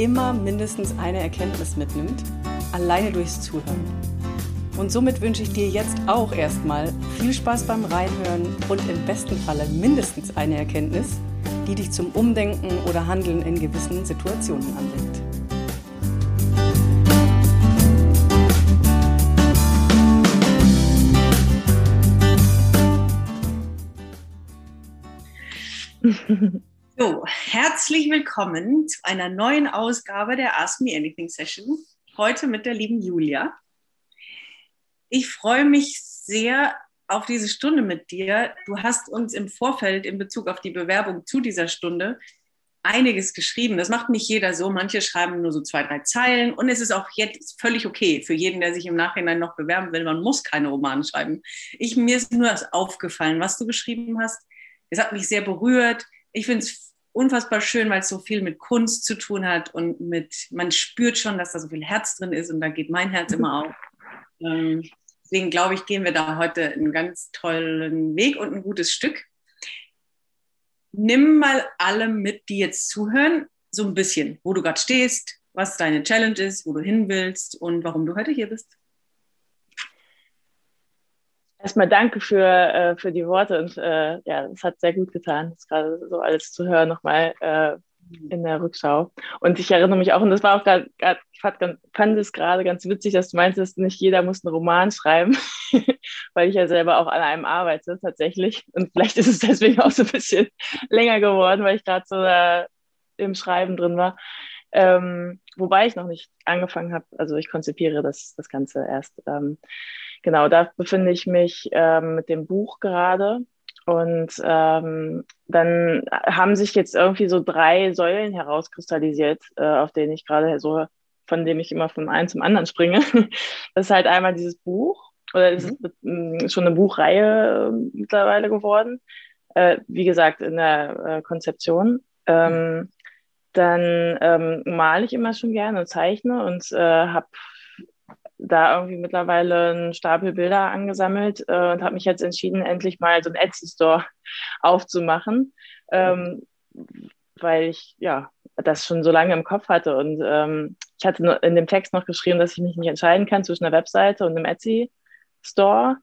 immer mindestens eine Erkenntnis mitnimmt, alleine durchs Zuhören. Und somit wünsche ich dir jetzt auch erstmal viel Spaß beim Reinhören und im besten Falle mindestens eine Erkenntnis, die dich zum Umdenken oder Handeln in gewissen Situationen anregt. So, herzlich willkommen zu einer neuen Ausgabe der Ask Me Anything Session. Heute mit der lieben Julia. Ich freue mich sehr auf diese Stunde mit dir. Du hast uns im Vorfeld in Bezug auf die Bewerbung zu dieser Stunde einiges geschrieben. Das macht nicht jeder so. Manche schreiben nur so zwei, drei Zeilen. Und es ist auch jetzt völlig okay für jeden, der sich im Nachhinein noch bewerben will. Man muss keine Romane schreiben. Ich, mir ist nur das aufgefallen, was du geschrieben hast. Es hat mich sehr berührt. Ich finde es unfassbar schön, weil es so viel mit Kunst zu tun hat und mit, man spürt schon, dass da so viel Herz drin ist und da geht mein Herz immer auf. Ähm, deswegen glaube ich, gehen wir da heute einen ganz tollen Weg und ein gutes Stück. Nimm mal alle mit, die jetzt zuhören, so ein bisschen, wo du gerade stehst, was deine Challenge ist, wo du hin willst und warum du heute hier bist. Erstmal danke für, äh, für die Worte und äh, ja, es hat sehr gut getan, das gerade so alles zu hören nochmal äh, in der Rückschau. Und ich erinnere mich auch, und das war auch gerade, ich fand, es gerade ganz witzig, dass du meintest, nicht jeder muss einen Roman schreiben, weil ich ja selber auch an einem arbeite tatsächlich. Und vielleicht ist es deswegen auch so ein bisschen länger geworden, weil ich gerade so da im Schreiben drin war. Ähm, wobei ich noch nicht angefangen habe, also ich konzipiere das, das Ganze erst. Ähm, genau, da befinde ich mich ähm, mit dem Buch gerade. Und ähm, dann haben sich jetzt irgendwie so drei Säulen herauskristallisiert, äh, auf denen ich gerade so, von dem ich immer vom einen zum anderen springe. Das ist halt einmal dieses Buch, oder es ist mhm. schon eine Buchreihe äh, mittlerweile geworden. Äh, wie gesagt, in der äh, Konzeption. Ähm, dann ähm, male ich immer schon gerne und zeichne und äh, habe da irgendwie mittlerweile einen Stapel Bilder angesammelt äh, und habe mich jetzt entschieden, endlich mal so einen Etsy-Store aufzumachen, ähm, weil ich ja das schon so lange im Kopf hatte. Und ähm, ich hatte in dem Text noch geschrieben, dass ich mich nicht entscheiden kann zwischen einer Webseite und einem Etsy-Store.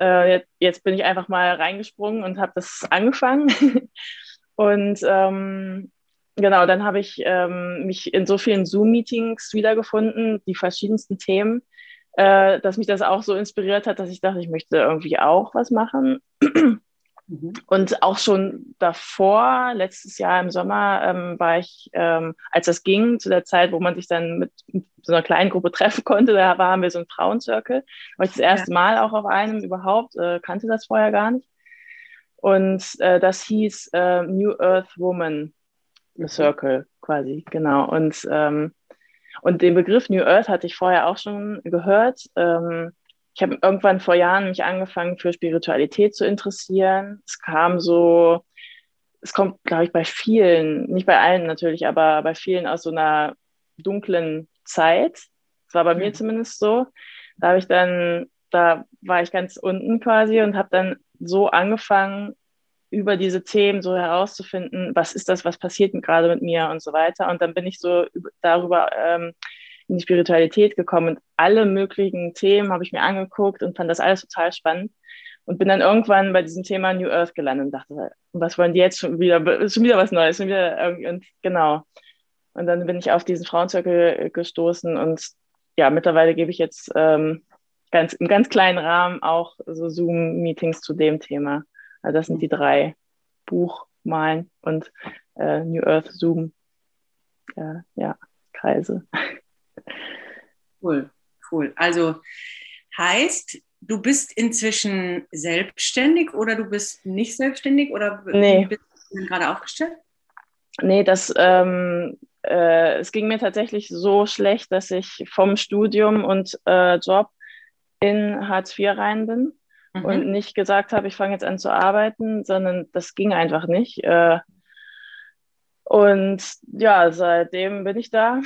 Äh, jetzt, jetzt, bin ich einfach mal reingesprungen und habe das angefangen. und ähm, genau, dann habe ich ähm, mich in so vielen Zoom-Meetings wiedergefunden, die verschiedensten Themen, äh, dass mich das auch so inspiriert hat, dass ich dachte, ich möchte irgendwie auch was machen. Mhm. Und auch schon davor, letztes Jahr im Sommer, ähm, war ich, ähm, als das ging, zu der Zeit, wo man sich dann mit, so einer kleinen Gruppe treffen konnte, da waren wir so ein Frauenzirkel. War ich das erste ja. Mal auch auf einem überhaupt, äh, kannte das vorher gar nicht. Und äh, das hieß äh, New Earth Woman Circle quasi, genau. Und, ähm, und den Begriff New Earth hatte ich vorher auch schon gehört. Ähm, ich habe irgendwann vor Jahren mich angefangen für Spiritualität zu interessieren. Es kam so, es kommt, glaube ich, bei vielen, nicht bei allen natürlich, aber bei vielen aus so einer dunklen Zeit. Das war bei mhm. mir zumindest so. Da habe ich dann, da war ich ganz unten quasi und habe dann so angefangen, über diese Themen so herauszufinden, was ist das, was passiert gerade mit mir und so weiter. Und dann bin ich so darüber ähm, in die Spiritualität gekommen und alle möglichen Themen habe ich mir angeguckt und fand das alles total spannend und bin dann irgendwann bei diesem Thema New Earth gelandet und dachte, was wollen die jetzt schon wieder, ist schon wieder was Neues, schon wieder und genau. Und dann bin ich auf diesen Frauenzirkel gestoßen und ja, mittlerweile gebe ich jetzt ähm, ganz, im ganz kleinen Rahmen auch so Zoom-Meetings zu dem Thema. Also das sind die drei Buch, Malen und äh, New Earth Zoom. Äh, ja, Kreise. Cool, cool. Also heißt, du bist inzwischen selbstständig oder du bist nicht selbstständig oder nee. bist du gerade aufgestellt? Nee, das ähm, äh, es ging mir tatsächlich so schlecht, dass ich vom Studium und äh, Job in Hartz IV rein bin mhm. und nicht gesagt habe, ich fange jetzt an zu arbeiten, sondern das ging einfach nicht. Äh, und ja, seitdem bin ich da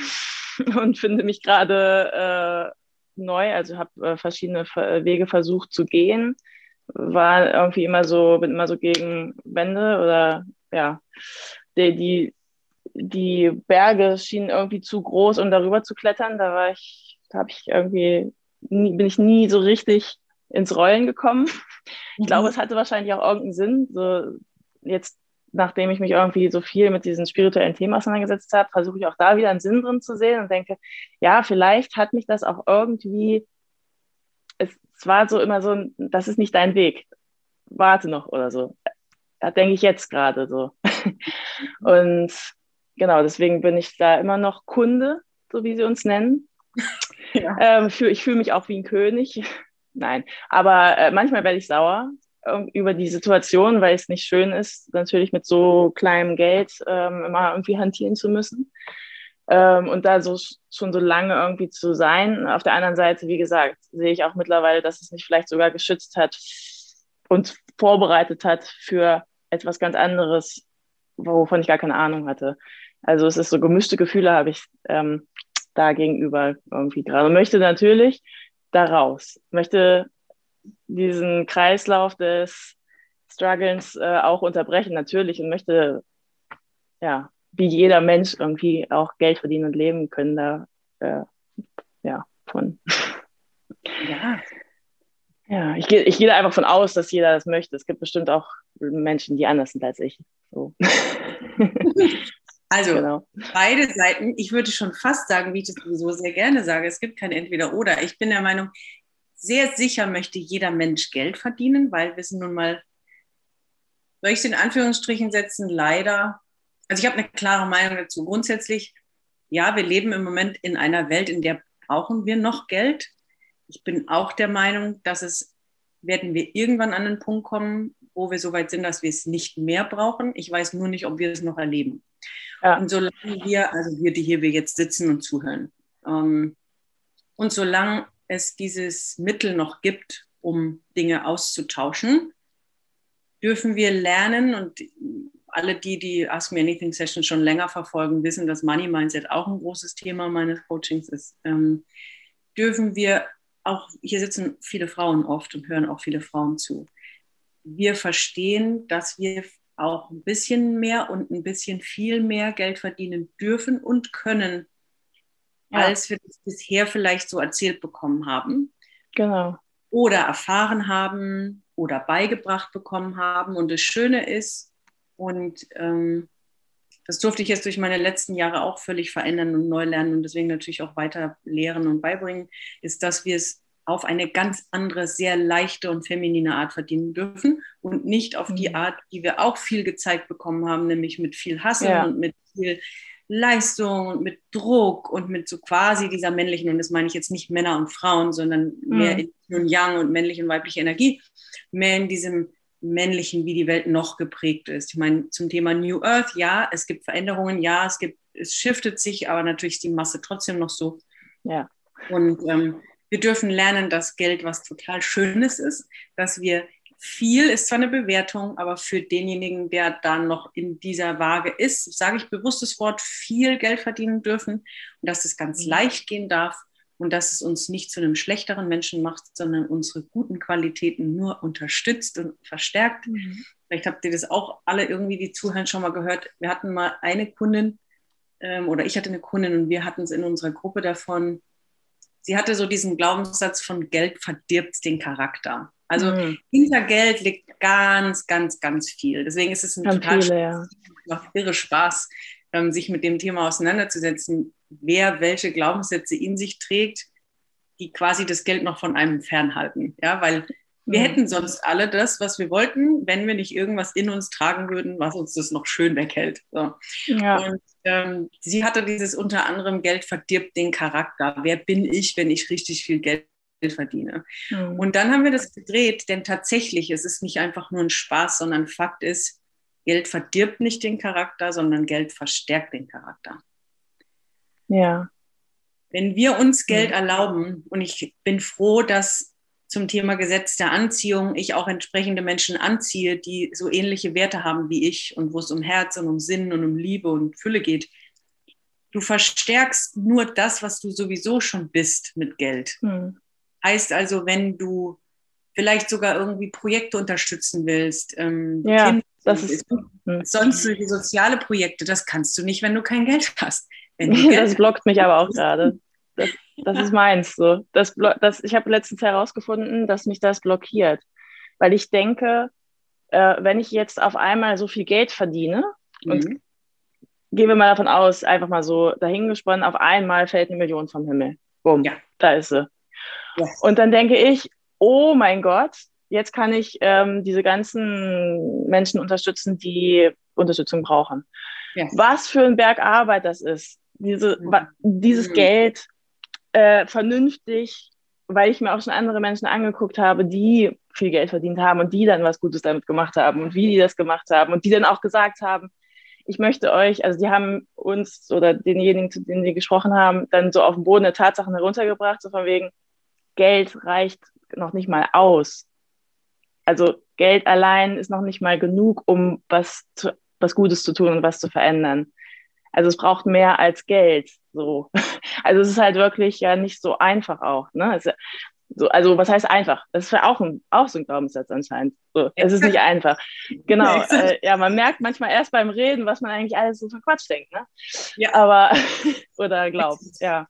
und finde mich gerade äh, neu, also habe äh, verschiedene Wege versucht zu gehen, war irgendwie immer so, bin immer so gegen Wände oder ja, die, die, die Berge schienen irgendwie zu groß, um darüber zu klettern. Da war ich, da habe ich irgendwie, nie, bin ich nie so richtig ins Rollen gekommen. Ich glaube, mhm. es hatte wahrscheinlich auch irgendeinen Sinn. So jetzt, nachdem ich mich irgendwie so viel mit diesen spirituellen Themen auseinandergesetzt habe, versuche ich auch da wieder einen Sinn drin zu sehen und denke, ja, vielleicht hat mich das auch irgendwie, es, war so immer so, das ist nicht dein Weg. Warte noch oder so. Da denke ich jetzt gerade so. und genau, deswegen bin ich da immer noch Kunde, so wie sie uns nennen. Ja. Ähm, ich fühle mich auch wie ein König. Nein, aber äh, manchmal werde ich sauer äh, über die Situation, weil es nicht schön ist, natürlich mit so kleinem Geld ähm, immer irgendwie hantieren zu müssen. Ähm, und da so schon so lange irgendwie zu sein. Auf der anderen Seite, wie gesagt, sehe ich auch mittlerweile, dass es mich vielleicht sogar geschützt hat und vorbereitet hat für etwas ganz anderes, wovon ich gar keine Ahnung hatte. Also es ist so gemischte Gefühle habe ich ähm, da gegenüber irgendwie gerade. Und möchte natürlich da raus, möchte diesen Kreislauf des Strugglens äh, auch unterbrechen, natürlich, und möchte, ja, wie jeder Mensch irgendwie auch Geld verdienen und leben können, da, äh, ja, von. Ja. Ja, ich gehe ich geh da einfach von aus, dass jeder das möchte. Es gibt bestimmt auch Menschen, die anders sind als ich. So. Also genau. beide Seiten, ich würde schon fast sagen, wie ich das sowieso sehr gerne sage, es gibt kein Entweder-Oder. Ich bin der Meinung, sehr sicher möchte jeder Mensch Geld verdienen, weil wir sind nun mal, soll ich es in Anführungsstrichen setzen, leider, also ich habe eine klare Meinung dazu. Grundsätzlich, ja, wir leben im Moment in einer Welt, in der brauchen wir noch Geld. Ich bin auch der Meinung, dass es, werden wir irgendwann an einen Punkt kommen, wo wir so weit sind, dass wir es nicht mehr brauchen. Ich weiß nur nicht, ob wir es noch erleben. Ja. Und solange wir, also wir, die hier wir jetzt sitzen und zuhören, ähm, und solange es dieses Mittel noch gibt, um Dinge auszutauschen, dürfen wir lernen und alle die, die Ask Me Anything Session schon länger verfolgen, wissen, dass Money Mindset auch ein großes Thema meines Coachings ist. Ähm, dürfen wir auch, hier sitzen viele Frauen oft und hören auch viele Frauen zu. Wir verstehen, dass wir auch ein bisschen mehr und ein bisschen viel mehr Geld verdienen dürfen und können, ja. als wir das bisher vielleicht so erzählt bekommen haben. Genau. Oder erfahren haben oder beigebracht bekommen haben. Und das Schöne ist, und ähm, das durfte ich jetzt durch meine letzten Jahre auch völlig verändern und neu lernen und deswegen natürlich auch weiter lehren und beibringen, ist, dass wir es auf eine ganz andere, sehr leichte und feminine Art verdienen dürfen und nicht auf die mhm. Art, die wir auch viel gezeigt bekommen haben, nämlich mit viel Hass ja. und mit viel Leistung und mit Druck und mit so quasi dieser männlichen, und das meine ich jetzt nicht Männer und Frauen, sondern mehr mhm. in Yang und männliche und weibliche Energie, mehr in diesem männlichen, wie die Welt noch geprägt ist. Ich meine, zum Thema New Earth, ja, es gibt Veränderungen, ja, es gibt, es shiftet sich, aber natürlich ist die Masse trotzdem noch so. Ja. Und ähm, wir dürfen lernen, dass Geld was total Schönes ist, dass wir viel ist zwar eine Bewertung, aber für denjenigen, der dann noch in dieser Waage ist, sage ich bewusst das Wort viel Geld verdienen dürfen und dass es ganz mhm. leicht gehen darf und dass es uns nicht zu einem schlechteren Menschen macht, sondern unsere guten Qualitäten nur unterstützt und verstärkt. Mhm. Vielleicht habt ihr das auch alle irgendwie, die zuhören, schon mal gehört. Wir hatten mal eine Kundin ähm, oder ich hatte eine Kundin und wir hatten es in unserer Gruppe davon, sie hatte so diesen Glaubenssatz von Geld verdirbt den Charakter. Also mhm. hinter Geld liegt ganz, ganz, ganz viel. Deswegen ist es ein ganz total viele, ja. macht irre Spaß, ähm, sich mit dem Thema auseinanderzusetzen, wer welche Glaubenssätze in sich trägt, die quasi das Geld noch von einem fernhalten. Ja, weil wir mhm. hätten sonst alle das, was wir wollten, wenn wir nicht irgendwas in uns tragen würden, was uns das noch schön weghält. So. Ja. Und ähm, sie hatte dieses unter anderem Geld verdirbt den Charakter. Wer bin ich, wenn ich richtig viel Geld verdiene? Mhm. Und dann haben wir das gedreht, denn tatsächlich es ist nicht einfach nur ein Spaß, sondern Fakt ist, Geld verdirbt nicht den Charakter, sondern Geld verstärkt den Charakter. Ja. Wenn wir uns Geld erlauben, und ich bin froh, dass zum Thema Gesetz der Anziehung ich auch entsprechende Menschen anziehe, die so ähnliche Werte haben wie ich und wo es um Herz und um Sinn und um Liebe und Fülle geht. Du verstärkst nur das, was du sowieso schon bist mit Geld. Hm. Heißt also, wenn du vielleicht sogar irgendwie Projekte unterstützen willst, ähm, ja, Kinder, das ist, hm. sonst die soziale Projekte, das kannst du nicht, wenn du kein Geld hast. Geld das blockt mich aber auch gerade. Das, das ist meins so. Das, das, ich habe letztens herausgefunden, dass mich das blockiert, weil ich denke, äh, wenn ich jetzt auf einmal so viel Geld verdiene mhm. und gehen wir mal davon aus, einfach mal so dahingesponnen, auf einmal fällt eine Million vom Himmel. Bumm, ja. da ist sie. Ja. Und dann denke ich, oh mein Gott, jetzt kann ich ähm, diese ganzen Menschen unterstützen, die Unterstützung brauchen. Ja. Was für ein Berg Arbeit das ist, diese, mhm. dieses mhm. Geld äh, vernünftig, weil ich mir auch schon andere Menschen angeguckt habe, die viel Geld verdient haben und die dann was Gutes damit gemacht haben und wie die das gemacht haben und die dann auch gesagt haben, ich möchte euch, also die haben uns oder denjenigen, zu denen sie gesprochen haben, dann so auf den Boden der Tatsachen heruntergebracht, so von wegen, Geld reicht noch nicht mal aus. Also Geld allein ist noch nicht mal genug, um was, zu, was Gutes zu tun und was zu verändern. Also es braucht mehr als Geld. So. Also es ist halt wirklich ja nicht so einfach auch. Ne? Es, so, also was heißt einfach? Das ist ja auch, ein, auch so ein Glaubenssatz anscheinend. So, es ist nicht einfach. Genau. Äh, ja, man merkt manchmal erst beim Reden, was man eigentlich alles so verquatscht denkt. Ne? Ja. Aber, oder glaubt. Ja.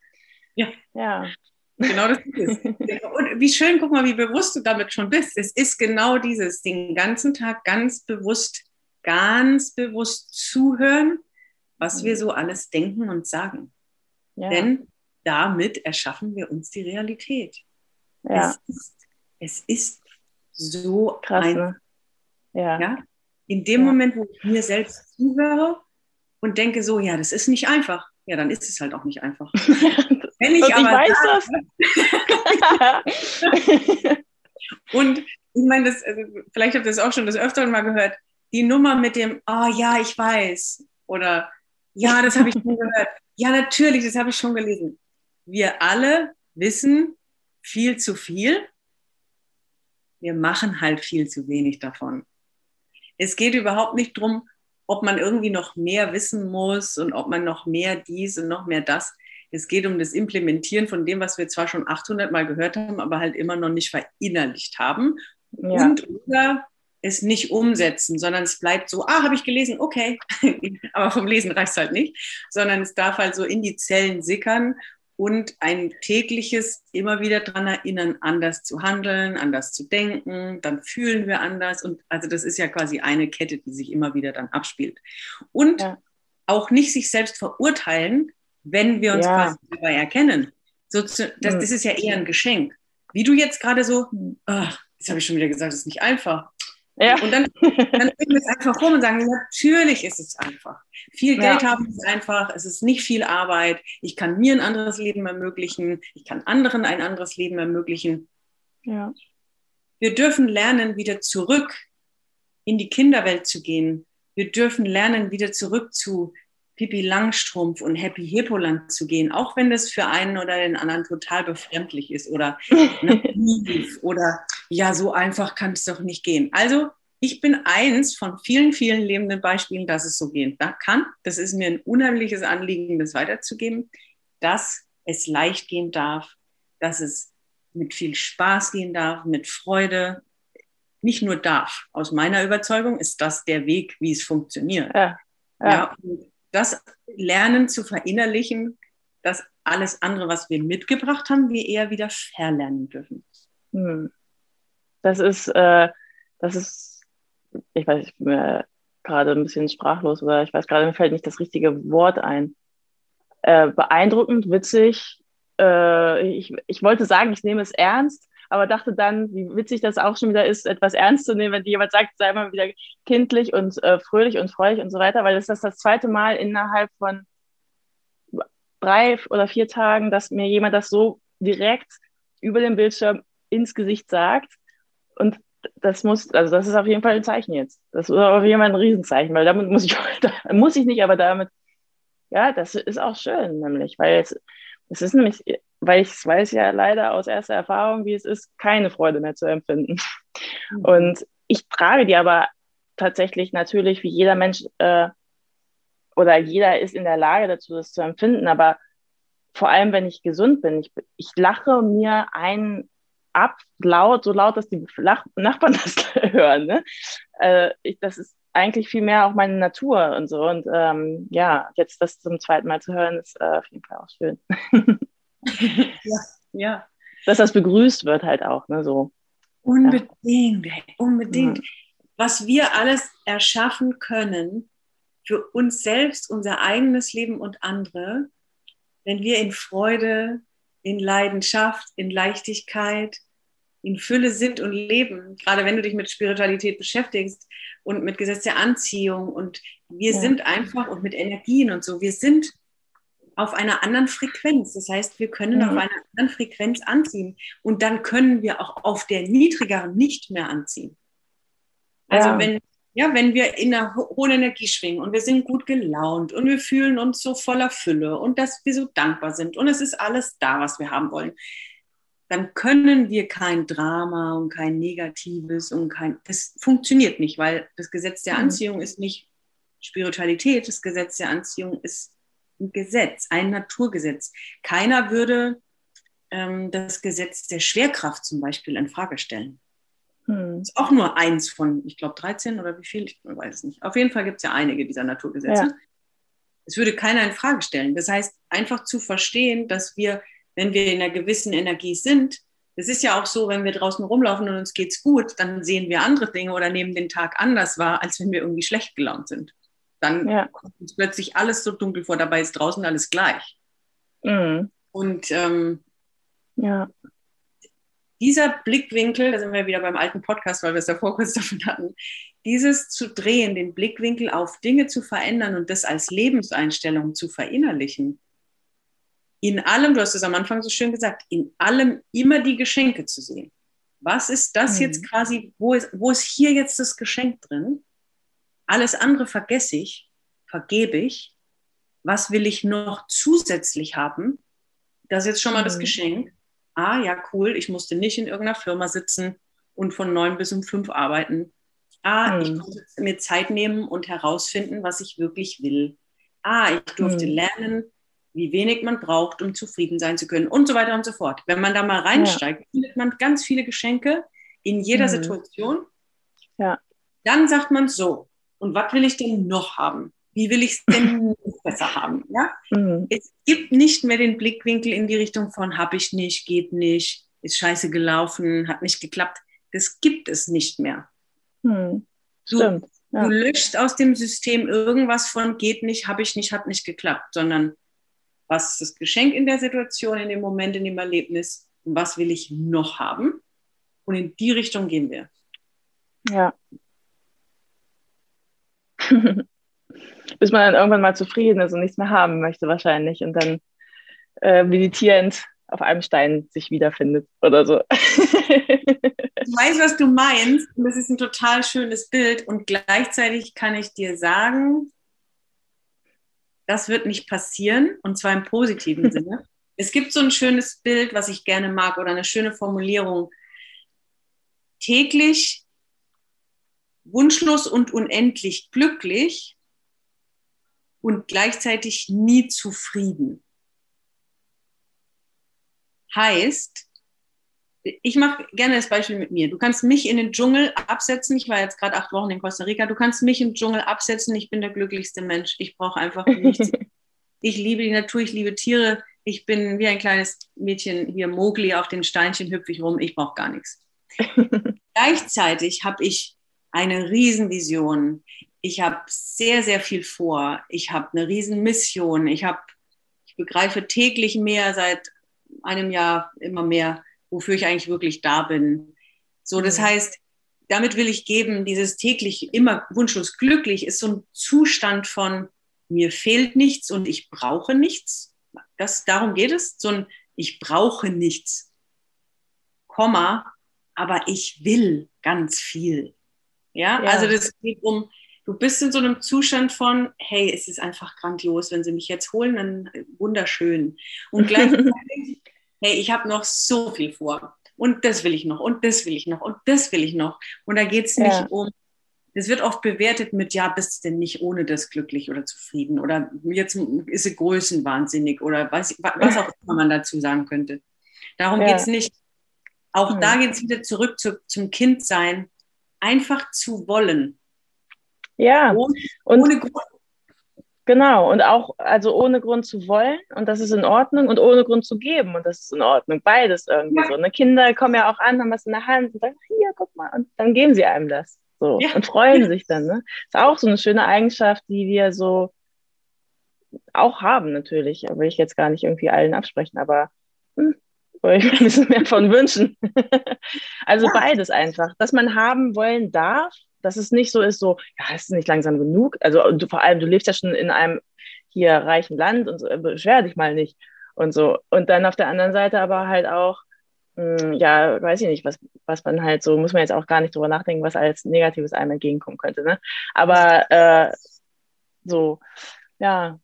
Ja. ja. Genau das ist es. Und wie schön, guck mal, wie bewusst du damit schon bist. Es ist genau dieses, den ganzen Tag ganz bewusst, ganz bewusst zuhören, was wir mhm. so alles denken und sagen. Ja. Denn damit erschaffen wir uns die Realität. Ja. Es, ist, es ist so krass. Ein, ne? ja. ja. In dem. Moment, wo ich mir selbst zuhöre und denke so, ja, das ist nicht einfach, ja, dann ist es halt auch nicht einfach. Wenn ich, und aber weiß das. und ich meine, das, also, vielleicht habt ihr das auch schon das Öfteren mal gehört, die Nummer mit dem, oh ja, ich weiß, oder ja, das habe ich schon gehört. Ja, natürlich, das habe ich schon gelesen. Wir alle wissen viel zu viel. Wir machen halt viel zu wenig davon. Es geht überhaupt nicht darum, ob man irgendwie noch mehr wissen muss und ob man noch mehr dies und noch mehr das. Es geht um das Implementieren von dem, was wir zwar schon 800 Mal gehört haben, aber halt immer noch nicht verinnerlicht haben. Ja. Und oder es nicht umsetzen, sondern es bleibt so, ah, habe ich gelesen, okay. aber vom Lesen reicht es halt nicht, sondern es darf halt so in die Zellen sickern und ein tägliches immer wieder daran erinnern, anders zu handeln, anders zu denken, dann fühlen wir anders. Und also das ist ja quasi eine Kette, die sich immer wieder dann abspielt. Und ja. auch nicht sich selbst verurteilen, wenn wir uns ja. quasi dabei erkennen. So zu, das, hm. das, ist ja eher ein Geschenk. Wie du jetzt gerade so, oh, jetzt habe ich schon wieder gesagt, das ist nicht einfach. Ja. Und dann, dann wir es einfach rum und sagen, natürlich ist es einfach. Viel Geld ja. haben ist einfach, es ist nicht viel Arbeit. Ich kann mir ein anderes Leben ermöglichen, ich kann anderen ein anderes Leben ermöglichen. Ja. Wir dürfen lernen, wieder zurück in die Kinderwelt zu gehen. Wir dürfen lernen, wieder zurück zu Pippi Langstrumpf und Happy Hippoland zu gehen, auch wenn das für einen oder den anderen total befremdlich ist oder naiv oder ja, so einfach kann es doch nicht gehen. Also ich bin eins von vielen, vielen lebenden Beispielen, dass es so gehen kann. Das ist mir ein unheimliches Anliegen, das weiterzugeben, dass es leicht gehen darf, dass es mit viel Spaß gehen darf, mit Freude. Nicht nur darf. Aus meiner Überzeugung ist das der Weg, wie es funktioniert. Ja, ja. ja das Lernen zu verinnerlichen, dass alles andere, was wir mitgebracht haben, wir eher wieder verlernen dürfen. Hm. Das ist, äh, das ist, ich weiß, ich bin mir gerade ein bisschen sprachlos oder ich weiß gerade, mir fällt nicht das richtige Wort ein. Äh, beeindruckend, witzig. Äh, ich, ich wollte sagen, ich nehme es ernst, aber dachte dann, wie witzig das auch schon wieder ist, etwas ernst zu nehmen, wenn jemand sagt, sei mal wieder kindlich und äh, fröhlich und freudig und so weiter, weil das ist das zweite Mal innerhalb von drei oder vier Tagen, dass mir jemand das so direkt über den Bildschirm ins Gesicht sagt. Und das muss, also das ist auf jeden Fall ein Zeichen jetzt. Das ist auf jeden Fall ein Riesenzeichen, weil damit muss ich, muss ich nicht, aber damit ja, das ist auch schön, nämlich, weil es, es ist nämlich, weil ich es weiß ja leider aus erster Erfahrung, wie es ist, keine Freude mehr zu empfinden. Mhm. Und ich trage die aber tatsächlich natürlich, wie jeder Mensch äh, oder jeder ist in der Lage dazu, das zu empfinden, aber vor allem, wenn ich gesund bin, ich, ich lache mir einen ab, laut, so laut, dass die Nachbarn das hören. Ne? Äh, ich, das ist eigentlich viel mehr auch meine Natur und so. Und ähm, ja, jetzt das zum zweiten Mal zu hören, ist äh, auf jeden Fall auch schön. ja, ja. Dass das begrüßt wird halt auch, ne? So. Unbedingt, ja. unbedingt. Ja. Was wir alles erschaffen können für uns selbst, unser eigenes Leben und andere, wenn wir in Freude, in Leidenschaft, in Leichtigkeit, in Fülle sind und leben, gerade wenn du dich mit Spiritualität beschäftigst und mit Gesetz der Anziehung und wir ja. sind einfach und mit Energien und so, wir sind auf einer anderen Frequenz. Das heißt, wir können mhm. auf einer anderen Frequenz anziehen und dann können wir auch auf der niedrigeren nicht mehr anziehen. Also ja. wenn ja, wenn wir in einer hohen Energie schwingen und wir sind gut gelaunt und wir fühlen uns so voller Fülle und dass wir so dankbar sind und es ist alles da, was wir haben wollen, dann können wir kein Drama und kein Negatives und kein, das funktioniert nicht, weil das Gesetz der mhm. Anziehung ist nicht Spiritualität, das Gesetz der Anziehung ist ein Gesetz, ein Naturgesetz. Keiner würde ähm, das Gesetz der Schwerkraft zum Beispiel in Frage stellen. Hm. Ist auch nur eins von, ich glaube, 13 oder wie viel, ich weiß es nicht. Auf jeden Fall gibt es ja einige dieser Naturgesetze. Ja. Es würde keiner in Frage stellen. Das heißt, einfach zu verstehen, dass wir, wenn wir in einer gewissen Energie sind, es ist ja auch so, wenn wir draußen rumlaufen und uns geht's gut, dann sehen wir andere Dinge oder nehmen den Tag anders wahr, als wenn wir irgendwie schlecht gelaunt sind. Dann ja. kommt uns plötzlich alles so dunkel vor, dabei ist draußen alles gleich. Mhm. Und ähm, ja dieser Blickwinkel, da sind wir wieder beim alten Podcast, weil wir es davor kurz davon hatten, dieses zu drehen, den Blickwinkel auf Dinge zu verändern und das als Lebenseinstellung zu verinnerlichen. In allem, du hast es am Anfang so schön gesagt, in allem immer die Geschenke zu sehen. Was ist das mhm. jetzt quasi, wo ist, wo ist hier jetzt das Geschenk drin? Alles andere vergesse ich, vergebe ich. Was will ich noch zusätzlich haben? Das ist jetzt schon mal mhm. das Geschenk ah ja, cool, ich musste nicht in irgendeiner Firma sitzen und von neun bis um fünf arbeiten. Ah, hm. ich konnte mir Zeit nehmen und herausfinden, was ich wirklich will. Ah, ich durfte hm. lernen, wie wenig man braucht, um zufrieden sein zu können und so weiter und so fort. Wenn man da mal reinsteigt, ja. findet man ganz viele Geschenke in jeder hm. Situation. Ja. Dann sagt man so, und was will ich denn noch haben? Wie will ich es denn besser haben? Ja? Mhm. Es gibt nicht mehr den Blickwinkel in die Richtung von habe ich nicht, geht nicht, ist scheiße gelaufen, hat nicht geklappt. Das gibt es nicht mehr. Mhm. Du, ja. du löscht aus dem System irgendwas von geht nicht, habe ich nicht, hat nicht geklappt, sondern was ist das Geschenk in der Situation, in dem Moment, in dem Erlebnis und was will ich noch haben? Und in die Richtung gehen wir. Ja. bis man dann irgendwann mal zufrieden ist und nichts mehr haben möchte wahrscheinlich und dann äh, meditierend auf einem Stein sich wiederfindet oder so. Ich weiß, was du meinst und das ist ein total schönes Bild und gleichzeitig kann ich dir sagen, das wird nicht passieren und zwar im positiven Sinne. Es gibt so ein schönes Bild, was ich gerne mag oder eine schöne Formulierung. Täglich wunschlos und unendlich glücklich und gleichzeitig nie zufrieden. Heißt, ich mache gerne das Beispiel mit mir. Du kannst mich in den Dschungel absetzen. Ich war jetzt gerade acht Wochen in Costa Rica. Du kannst mich im Dschungel absetzen. Ich bin der glücklichste Mensch. Ich brauche einfach nichts. ich liebe die Natur, ich liebe Tiere. Ich bin wie ein kleines Mädchen hier, Mogli, auf den Steinchen hüpfe ich rum. Ich brauche gar nichts. Gleichzeitig habe ich eine Riesenvision ich habe sehr, sehr viel vor. Ich habe eine riesen Mission. Ich habe, ich begreife täglich mehr seit einem Jahr immer mehr, wofür ich eigentlich wirklich da bin. So, das mhm. heißt, damit will ich geben, dieses täglich immer wunschlos glücklich ist so ein Zustand von mir fehlt nichts und ich brauche nichts. Das, darum geht es. So ein ich brauche nichts, Komma, aber ich will ganz viel. Ja, ja. also das geht um, du bist in so einem Zustand von, hey, es ist einfach grandios, wenn sie mich jetzt holen, dann wunderschön. Und gleichzeitig, hey, ich habe noch so viel vor. Und das will ich noch und das will ich noch und das will ich noch. Und da geht es nicht ja. um, es wird oft bewertet mit, ja, bist du denn nicht ohne das glücklich oder zufrieden? Oder jetzt ist sie größenwahnsinnig oder was, was auch immer man dazu sagen könnte. Darum ja. geht es nicht. Auch hm. da geht es wieder zurück zu, zum Kindsein. Einfach zu wollen. Ja. Ohne, und ohne Grund. Genau, und auch, also ohne Grund zu wollen und das ist in Ordnung und ohne Grund zu geben und das ist in Ordnung. Beides irgendwie ja. so. Ne? Kinder kommen ja auch an, haben was in der Hand und sagen, hier, guck mal, und dann geben sie einem das. So ja. und freuen sich dann. Ne? Ist auch so eine schöne Eigenschaft, die wir so auch haben, natürlich. Da will ich jetzt gar nicht irgendwie allen absprechen, aber hm, ich ein bisschen mehr von wünschen. also ja. beides einfach. Dass man haben wollen darf, dass es nicht so ist, so, ja, ist nicht langsam genug. Also du, vor allem, du lebst ja schon in einem hier reichen Land und so, äh, beschwer dich mal nicht und so. Und dann auf der anderen Seite aber halt auch, mh, hm, ja, weiß ich nicht, was, was man halt so, muss man jetzt auch gar nicht drüber nachdenken, was als Negatives einem entgegenkommen könnte. Ne? Aber äh, so, ja,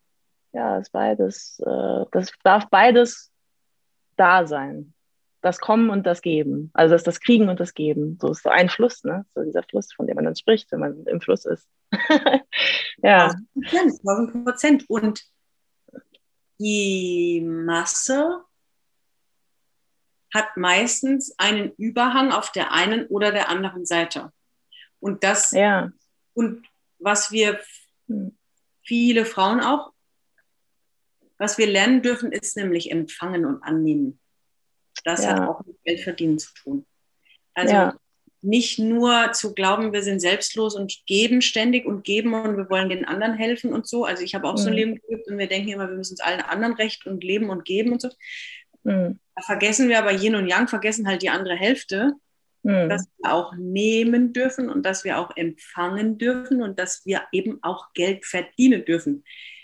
ja, ist beides, äh, das darf beides da sein das Kommen und das Geben. Also das, das Kriegen und das Geben. So ist so ein Fluss, ne? So dieser Fluss, von dem man dann spricht, wenn man im Fluss ist. ja. 1000 Prozent. Und die Masse hat meistens einen Überhang auf der einen oder der anderen Seite. Und das, ja. und was wir, hm. viele Frauen auch, was wir lernen dürfen, ist nämlich empfangen und annehmen. Das ja. hat auch mit Geldverdienen zu tun. Also ja. nicht nur zu glauben, wir sind selbstlos und geben ständig und geben und wir wollen den anderen helfen und so. Also ich habe auch mhm. so ein mhm. Leben gelebt und wir denken immer, wir müssen uns allen anderen recht und leben und geben und so. Mhm. Da vergessen wir aber Yin und Yang, vergessen halt die andere Hälfte, mhm. dass wir auch nehmen dürfen und dass wir auch empfangen dürfen und dass wir eben auch Geld verdienen dürfen.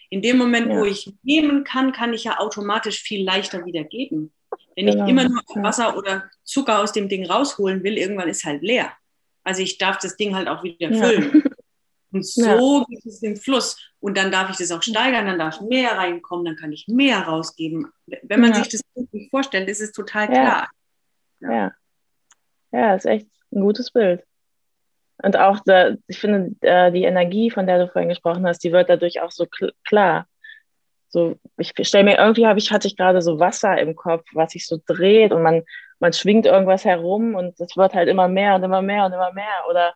In dem Moment, ja. wo ich nehmen kann, kann ich ja automatisch viel leichter wieder geben. Wenn genau. ich immer nur Wasser oder Zucker aus dem Ding rausholen will, irgendwann ist halt leer. Also ich darf das Ding halt auch wieder füllen. Ja. Und so ja. geht es im Fluss. Und dann darf ich das auch steigern, dann darf mehr reinkommen, dann kann ich mehr rausgeben. Wenn man ja. sich das nicht vorstellt, ist es total klar. Ja. ja. Ja, ist echt ein gutes Bild. Und auch, da, ich finde, äh, die Energie, von der du vorhin gesprochen hast, die wird dadurch auch so klar so, ich stelle mir irgendwie, habe ich, hatte ich gerade so Wasser im Kopf, was sich so dreht und man, man schwingt irgendwas herum und es wird halt immer mehr und immer mehr und immer mehr oder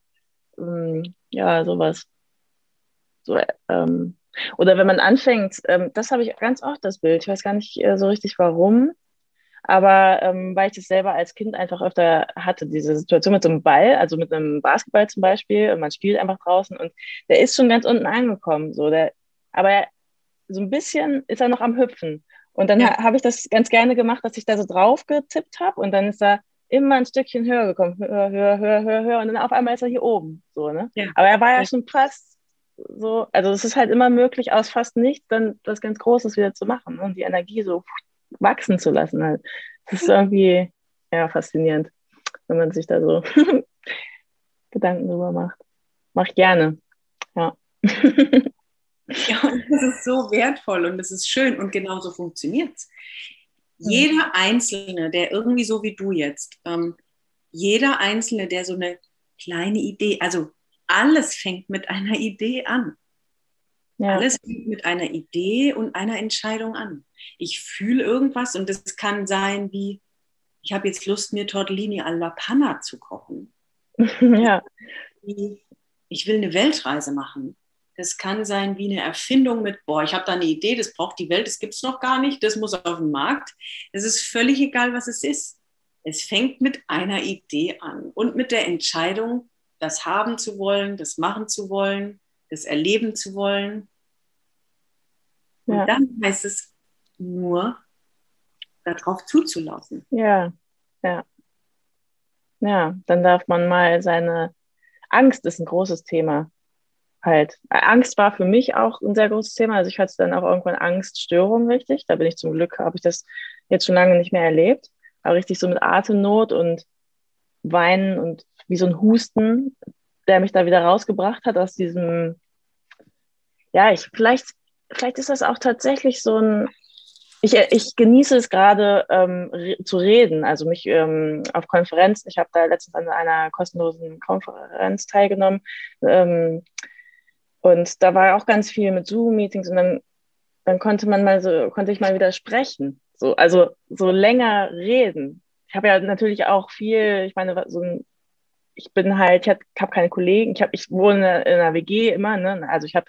ähm, ja, sowas. So, ähm, oder wenn man anfängt, ähm, das habe ich ganz oft das Bild, ich weiß gar nicht äh, so richtig warum, aber ähm, weil ich das selber als Kind einfach öfter hatte, diese Situation mit so einem Ball, also mit einem Basketball zum Beispiel, und man spielt einfach draußen und der ist schon ganz unten angekommen, so der, aber so ein bisschen ist er noch am Hüpfen. Und dann ja. ha, habe ich das ganz gerne gemacht, dass ich da so drauf getippt habe und dann ist er immer ein Stückchen höher gekommen, höher, höher, höher, höher, höher und dann auf einmal ist er hier oben. So, ne? Ja. Aber er war ja, ja schon fast so, also es ist halt immer möglich, aus fast nichts dann was ganz Großes wieder zu machen ne? und die Energie so wachsen zu lassen. Halt. Das ist irgendwie ja, faszinierend, wenn man sich da so Gedanken drüber macht. Mach ich gerne. Ja. Ja, und das ist so wertvoll und das ist schön und genauso funktioniert es. Jeder Einzelne, der irgendwie so wie du jetzt, ähm, jeder Einzelne, der so eine kleine Idee, also alles fängt mit einer Idee an. Ja. Alles fängt mit einer Idee und einer Entscheidung an. Ich fühle irgendwas und das kann sein wie, ich habe jetzt Lust, mir Tortellini alla Panna zu kochen. Ja. Ich will eine Weltreise machen. Das kann sein wie eine Erfindung mit, boah, ich habe da eine Idee, das braucht die Welt, das gibt es noch gar nicht, das muss auf den Markt. Es ist völlig egal, was es ist. Es fängt mit einer Idee an und mit der Entscheidung, das haben zu wollen, das machen zu wollen, das erleben zu wollen. Und ja. dann heißt es nur, darauf zuzulassen. Ja, ja. Ja, dann darf man mal seine Angst ist ein großes Thema halt, Angst war für mich auch ein sehr großes Thema. Also ich hatte dann auch irgendwann Angststörungen richtig. Da bin ich zum Glück, habe ich das jetzt schon lange nicht mehr erlebt. Aber richtig so mit Atemnot und Weinen und wie so ein Husten der mich da wieder rausgebracht hat aus diesem, ja, ich, vielleicht, vielleicht ist das auch tatsächlich so ein, ich, ich genieße es gerade ähm, re zu reden, also mich ähm, auf Konferenzen. Ich habe da letztens an einer kostenlosen Konferenz teilgenommen. Ähm, und da war auch ganz viel mit Zoom-Meetings und dann, dann konnte man mal so, konnte ich mal wieder sprechen. So, also so länger reden. Ich habe ja natürlich auch viel, ich meine, so ein, ich bin halt, ich habe hab keine Kollegen, ich, hab, ich wohne in einer WG immer, ne? Also ich habe,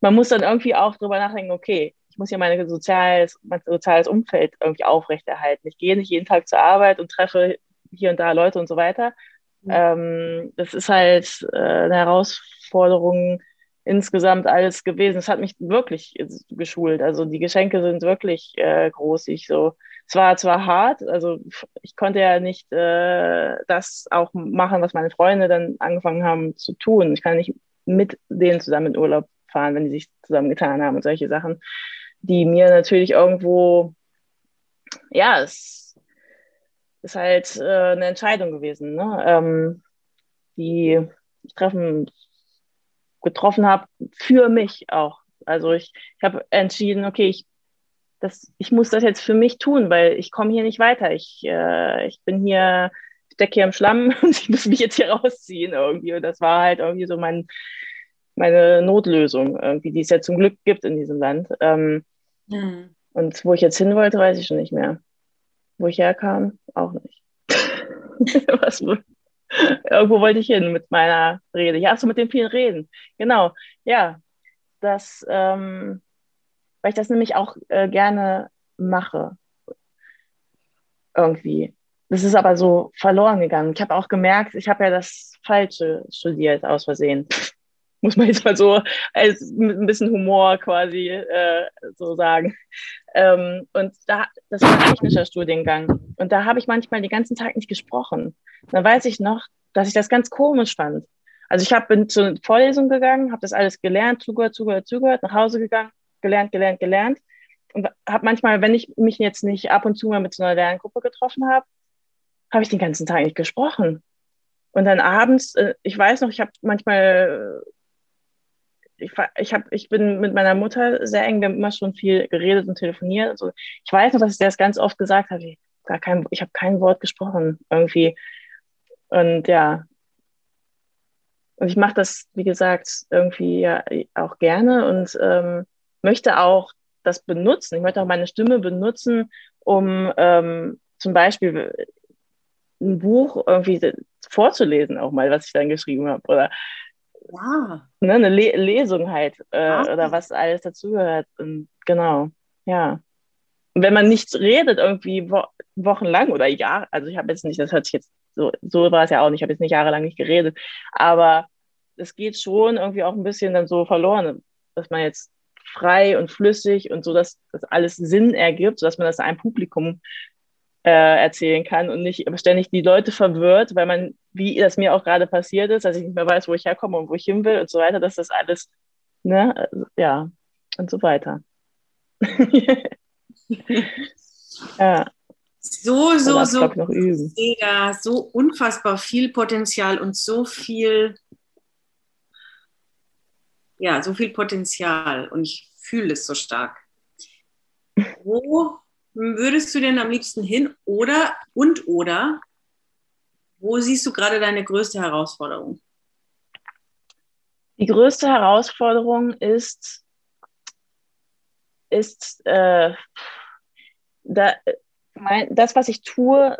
man muss dann irgendwie auch drüber nachdenken, okay, ich muss ja meine soziales, mein soziales Umfeld irgendwie aufrechterhalten. Ich gehe nicht jeden Tag zur Arbeit und treffe hier und da Leute und so weiter. Mhm. Ähm, das ist halt äh, eine Herausforderung insgesamt alles gewesen. Es hat mich wirklich geschult. Also die Geschenke sind wirklich äh, groß. Ich so, es war zwar hart, also ich konnte ja nicht äh, das auch machen, was meine Freunde dann angefangen haben zu tun. Ich kann nicht mit denen zusammen in Urlaub fahren, wenn die sich zusammen getan haben und solche Sachen die mir natürlich irgendwo, ja, es ist halt äh, eine Entscheidung gewesen, ne? ähm, die treffen, getroffen habe für mich auch. Also ich, ich habe entschieden, okay, ich, das, ich muss das jetzt für mich tun, weil ich komme hier nicht weiter. Ich, äh, ich bin hier, stecke hier im Schlamm und ich muss mich jetzt hier rausziehen irgendwie. Und das war halt irgendwie so mein, meine Notlösung, irgendwie, die es ja zum Glück gibt in diesem Land. Ähm, mhm. Und wo ich jetzt hin wollte, weiß ich schon nicht mehr. Wo ich herkam, auch nicht. Was, irgendwo wollte ich hin mit meiner Rede. Ja, so mit den vielen Reden. Genau, ja. Das, ähm, weil ich das nämlich auch äh, gerne mache. Irgendwie. Das ist aber so verloren gegangen. Ich habe auch gemerkt, ich habe ja das Falsche studiert aus Versehen muss man jetzt mal so als mit ein bisschen Humor quasi äh, so sagen. Ähm, und da, das war ein technischer Studiengang. Und da habe ich manchmal den ganzen Tag nicht gesprochen. Dann weiß ich noch, dass ich das ganz komisch fand. Also ich hab, bin zur Vorlesung gegangen, habe das alles gelernt, zugehört, zugehört, zugehört, nach Hause gegangen, gelernt, gelernt, gelernt. Und habe manchmal, wenn ich mich jetzt nicht ab und zu mal mit so einer Lerngruppe getroffen habe, habe ich den ganzen Tag nicht gesprochen. Und dann abends, äh, ich weiß noch, ich habe manchmal ich, ich, hab, ich bin mit meiner Mutter sehr eng, wir haben immer schon viel geredet und telefoniert. Und so. Ich weiß noch, dass ich das ganz oft gesagt habe. Ich, kein, ich habe kein Wort gesprochen irgendwie. Und ja. Und ich mache das, wie gesagt, irgendwie ja auch gerne und ähm, möchte auch das benutzen. Ich möchte auch meine Stimme benutzen, um ähm, zum Beispiel ein Buch irgendwie vorzulesen, auch mal, was ich dann geschrieben habe. Oder ja. Ne, eine Le Lesung halt äh, ah. oder was alles dazugehört. Genau, ja. Und wenn man nicht redet, irgendwie wo wochenlang oder Jahre, also ich habe jetzt nicht, das hört sich jetzt so, so war es ja auch nicht, ich habe jetzt nicht jahrelang nicht geredet, aber es geht schon irgendwie auch ein bisschen dann so verloren, dass man jetzt frei und flüssig und so, dass das alles Sinn ergibt, sodass man das einem Publikum äh, erzählen kann und nicht ständig die Leute verwirrt, weil man, wie das mir auch gerade passiert ist, dass ich nicht mehr weiß, wo ich herkomme und wo ich hin will und so weiter, dass das alles, ne, ja, und so weiter. ja. So, so, so, mega, so unfassbar viel Potenzial und so viel, ja, so viel Potenzial und ich fühle es so stark. Wo würdest du denn am liebsten hin oder und oder wo siehst du gerade deine größte Herausforderung? Die größte Herausforderung ist, ist äh, da, mein, das, was ich tue,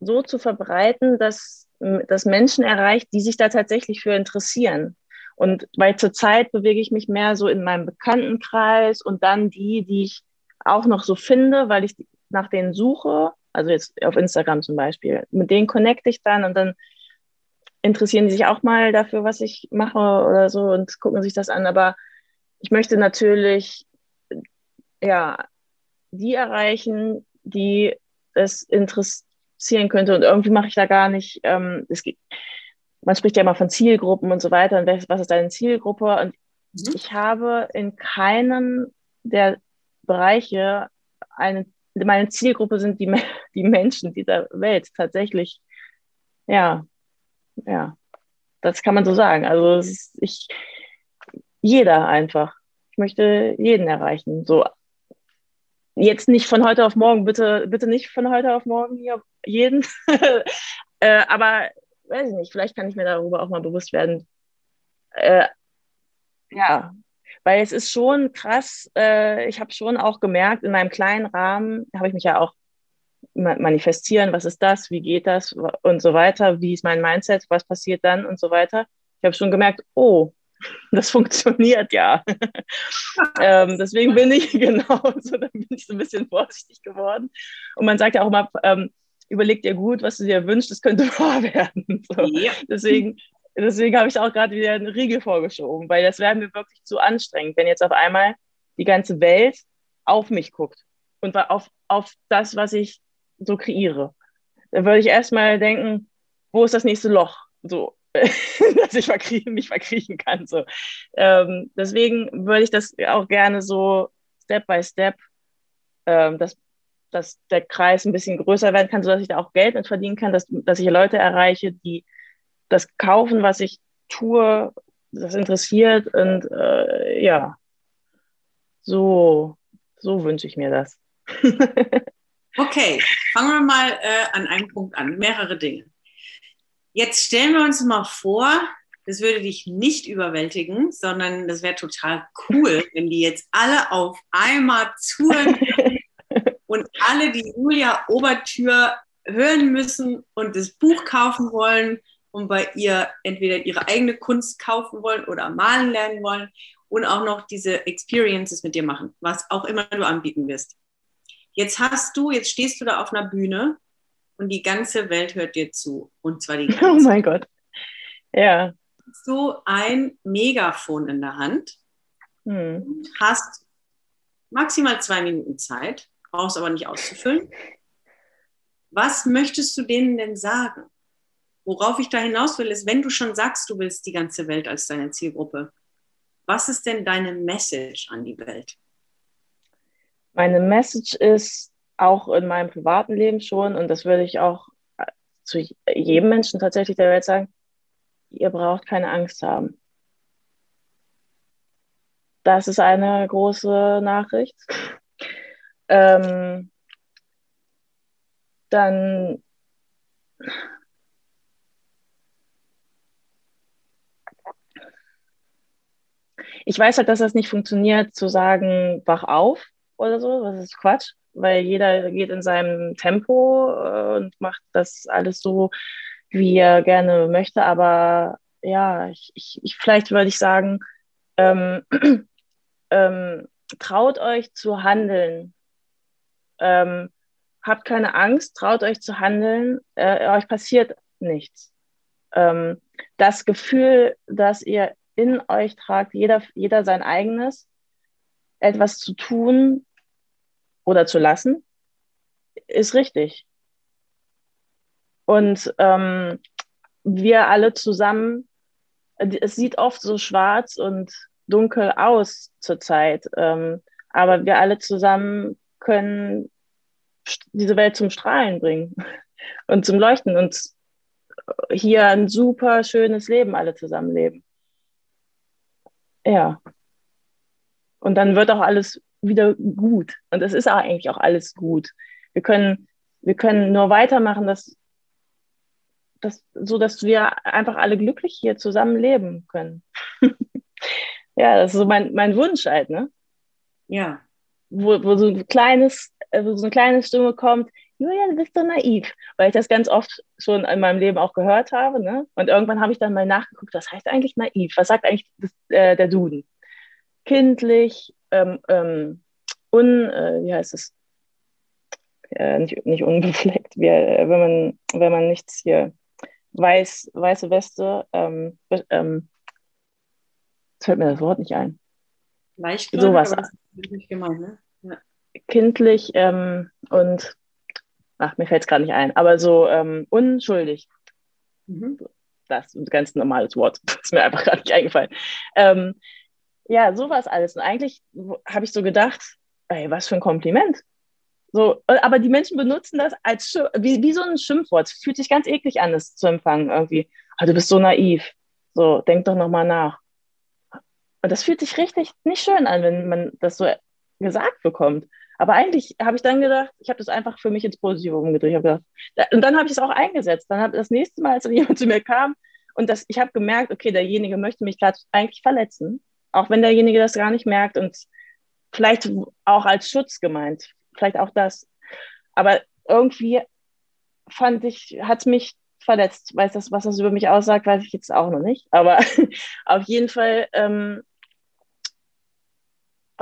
so zu verbreiten, dass, dass Menschen erreicht, die sich da tatsächlich für interessieren. Und weil zurzeit bewege ich mich mehr so in meinem Bekanntenkreis und dann die, die ich auch noch so finde, weil ich nach denen suche, also jetzt auf Instagram zum Beispiel, mit denen connecte ich dann und dann interessieren die sich auch mal dafür, was ich mache oder so und gucken sich das an. Aber ich möchte natürlich, ja, die erreichen, die es interessieren könnte. Und irgendwie mache ich da gar nicht, ähm, es gibt, man spricht ja immer von Zielgruppen und so weiter. Und was ist deine Zielgruppe? Und mhm. ich habe in keinem der Bereiche eine, meine Zielgruppe sind die, die Menschen dieser Welt tatsächlich. Ja, ja. das kann man so sagen. Also ist, ich, jeder einfach. Ich möchte jeden erreichen. So jetzt nicht von heute auf morgen, bitte, bitte nicht von heute auf morgen hier jeden. äh, aber weiß ich nicht, vielleicht kann ich mir darüber auch mal bewusst werden. Äh, ja, weil es ist schon krass, äh, ich habe schon auch gemerkt, in meinem kleinen Rahmen habe ich mich ja auch manifestieren, was ist das, wie geht das und so weiter, wie ist mein Mindset, was passiert dann und so weiter. Ich habe schon gemerkt, oh, das funktioniert ja. ähm, deswegen bin ich genau so, da bin ich so ein bisschen vorsichtig geworden. Und man sagt ja auch immer, ähm, überleg dir gut, was du dir wünschst, das könnte wahr werden. So. Ja. Deswegen, deswegen habe ich auch gerade wieder einen Riegel vorgeschoben, weil das wäre mir wirklich zu anstrengend, wenn jetzt auf einmal die ganze Welt auf mich guckt und auf, auf das, was ich so kreiere. Dann würde ich erstmal denken, wo ist das nächste Loch? So, dass ich verkriechen, mich verkriechen kann. So. Ähm, deswegen würde ich das auch gerne so Step by Step, ähm, dass, dass der Kreis ein bisschen größer werden kann, sodass ich da auch Geld mit verdienen kann, dass, dass ich Leute erreiche, die das kaufen, was ich tue, das interessiert und äh, ja, so, so wünsche ich mir das. okay, fangen wir mal äh, an einem Punkt an, mehrere Dinge. Jetzt stellen wir uns mal vor, das würde dich nicht überwältigen, sondern das wäre total cool, wenn die jetzt alle auf einmal zuhören und alle die Julia Obertür hören müssen und das Buch kaufen wollen und bei ihr entweder ihre eigene Kunst kaufen wollen oder malen lernen wollen und auch noch diese Experiences mit dir machen, was auch immer du anbieten wirst. Jetzt hast du, jetzt stehst du da auf einer Bühne und die ganze Welt hört dir zu. Und zwar die ganze Oh mein Gott. Ja. So ein Megafon in der Hand. Hm. Hast maximal zwei Minuten Zeit, brauchst aber nicht auszufüllen. Was möchtest du denen denn sagen? Worauf ich da hinaus will, ist, wenn du schon sagst, du willst die ganze Welt als deine Zielgruppe, was ist denn deine Message an die Welt? Meine Message ist, auch in meinem privaten Leben schon, und das würde ich auch äh, zu jedem Menschen tatsächlich der Welt sagen, ihr braucht keine Angst haben. Das ist eine große Nachricht. Ähm, dann ich weiß halt, dass das nicht funktioniert, zu sagen, wach auf oder so, das ist Quatsch weil jeder geht in seinem Tempo äh, und macht das alles so, wie er gerne möchte. Aber ja, ich, ich, ich vielleicht würde ich sagen, ähm, ähm, traut euch zu handeln. Ähm, habt keine Angst, traut euch zu handeln. Äh, euch passiert nichts. Ähm, das Gefühl, dass ihr in euch tragt, jeder, jeder sein eigenes, etwas zu tun, oder zu lassen, ist richtig. Und ähm, wir alle zusammen, es sieht oft so schwarz und dunkel aus zurzeit, ähm, aber wir alle zusammen können diese Welt zum Strahlen bringen und zum Leuchten und hier ein super schönes Leben alle zusammen leben. Ja. Und dann wird auch alles wieder gut. Und es ist eigentlich auch alles gut. Wir können, wir können nur weitermachen, dass, dass, so dass wir einfach alle glücklich hier zusammen leben können. ja, das ist so mein, mein Wunsch halt, ne? Ja. Wo, wo so ein kleines, wo so eine kleine Stimme kommt, Julia, du bist so naiv, weil ich das ganz oft schon in meinem Leben auch gehört habe. Ne? Und irgendwann habe ich dann mal nachgeguckt, was heißt eigentlich naiv? Was sagt eigentlich das, äh, der Duden? Kindlich, ähm, ähm, un, äh, wie heißt es? Äh, nicht, nicht unbefleckt, wie, äh, wenn man, wenn man nichts hier weiß, weiße Weste, ähm, ähm, fällt mir das Wort nicht ein. Leicht sowas. Nicht gemeint, ne? ja. Kindlich ähm, und ach, mir fällt es gerade nicht ein, aber so ähm, unschuldig. Mhm. Das ist ein ganz normales Wort. Das ist mir einfach gerade nicht eingefallen. Ähm, ja, sowas alles. Und eigentlich habe ich so gedacht, ey, was für ein Kompliment. So, aber die Menschen benutzen das als wie, wie so ein Schimpfwort. Es fühlt sich ganz eklig an, das zu empfangen irgendwie. Ah, du bist so naiv. So, denk doch nochmal nach. Und das fühlt sich richtig nicht schön an, wenn man das so gesagt bekommt. Aber eigentlich habe ich dann gedacht, ich habe das einfach für mich ins Positive umgedreht. Gedacht, und dann habe ich es auch eingesetzt. Dann habe das nächste Mal, als jemand zu mir kam und das, ich habe gemerkt, okay, derjenige möchte mich gerade eigentlich verletzen, auch wenn derjenige das gar nicht merkt und vielleicht auch als Schutz gemeint, vielleicht auch das. Aber irgendwie fand ich, hat es mich verletzt. Weiß das, was das über mich aussagt, weiß ich jetzt auch noch nicht. Aber auf jeden Fall ähm,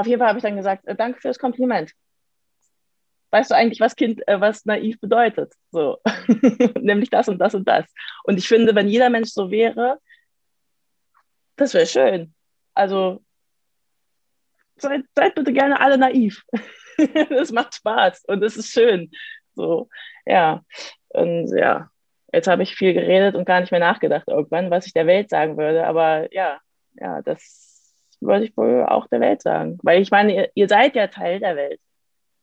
auf jeden Fall habe ich dann gesagt, äh, danke für das Kompliment. Weißt du eigentlich, was Kind, äh, was naiv bedeutet? So, nämlich das und das und das. Und ich finde, wenn jeder Mensch so wäre, das wäre schön. Also seid, seid bitte gerne alle naiv. das macht Spaß und es ist schön. So, ja. Und ja, jetzt habe ich viel geredet und gar nicht mehr nachgedacht irgendwann, was ich der Welt sagen würde. Aber ja, ja, das würde ich wohl auch der Welt sagen. Weil ich meine, ihr, ihr seid ja Teil der Welt.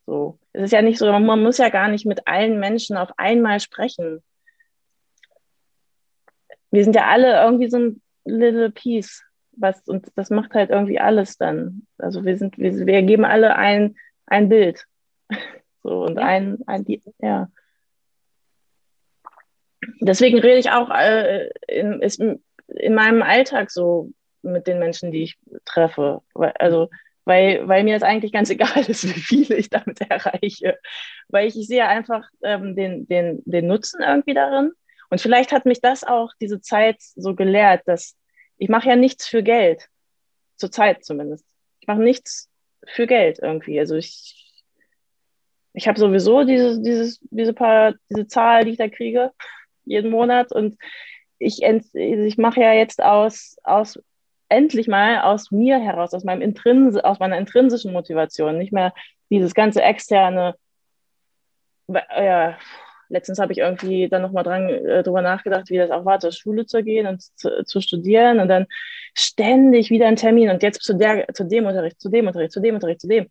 So. Es ist ja nicht so, man muss ja gar nicht mit allen Menschen auf einmal sprechen. Wir sind ja alle irgendwie so ein little piece. Was, und das macht halt irgendwie alles dann. Also wir sind, wir, wir geben alle ein, ein Bild. So, und ja. ein, ein, ja. Deswegen rede ich auch äh, in, ist in meinem Alltag so mit den Menschen, die ich treffe. Also, weil, weil mir das eigentlich ganz egal ist, wie viele ich damit erreiche. Weil ich, ich sehe einfach ähm, den, den, den Nutzen irgendwie darin. Und vielleicht hat mich das auch diese Zeit so gelehrt, dass ich mache ja nichts für Geld. Zur Zeit zumindest. Ich mache nichts für Geld irgendwie. Also ich, ich habe sowieso diese, dieses, diese paar, diese Zahl, die ich da kriege, jeden Monat. Und ich, ich mache ja jetzt aus, aus endlich mal aus mir heraus, aus meinem Intrins aus meiner intrinsischen Motivation, nicht mehr dieses ganze externe. Ja, letztens habe ich irgendwie dann nochmal äh, drüber nachgedacht, wie das auch war, zur Schule zu gehen und zu, zu, studieren und dann ständig wieder ein Termin und jetzt zu der, zu dem Unterricht, zu dem Unterricht, zu dem Unterricht, zu dem.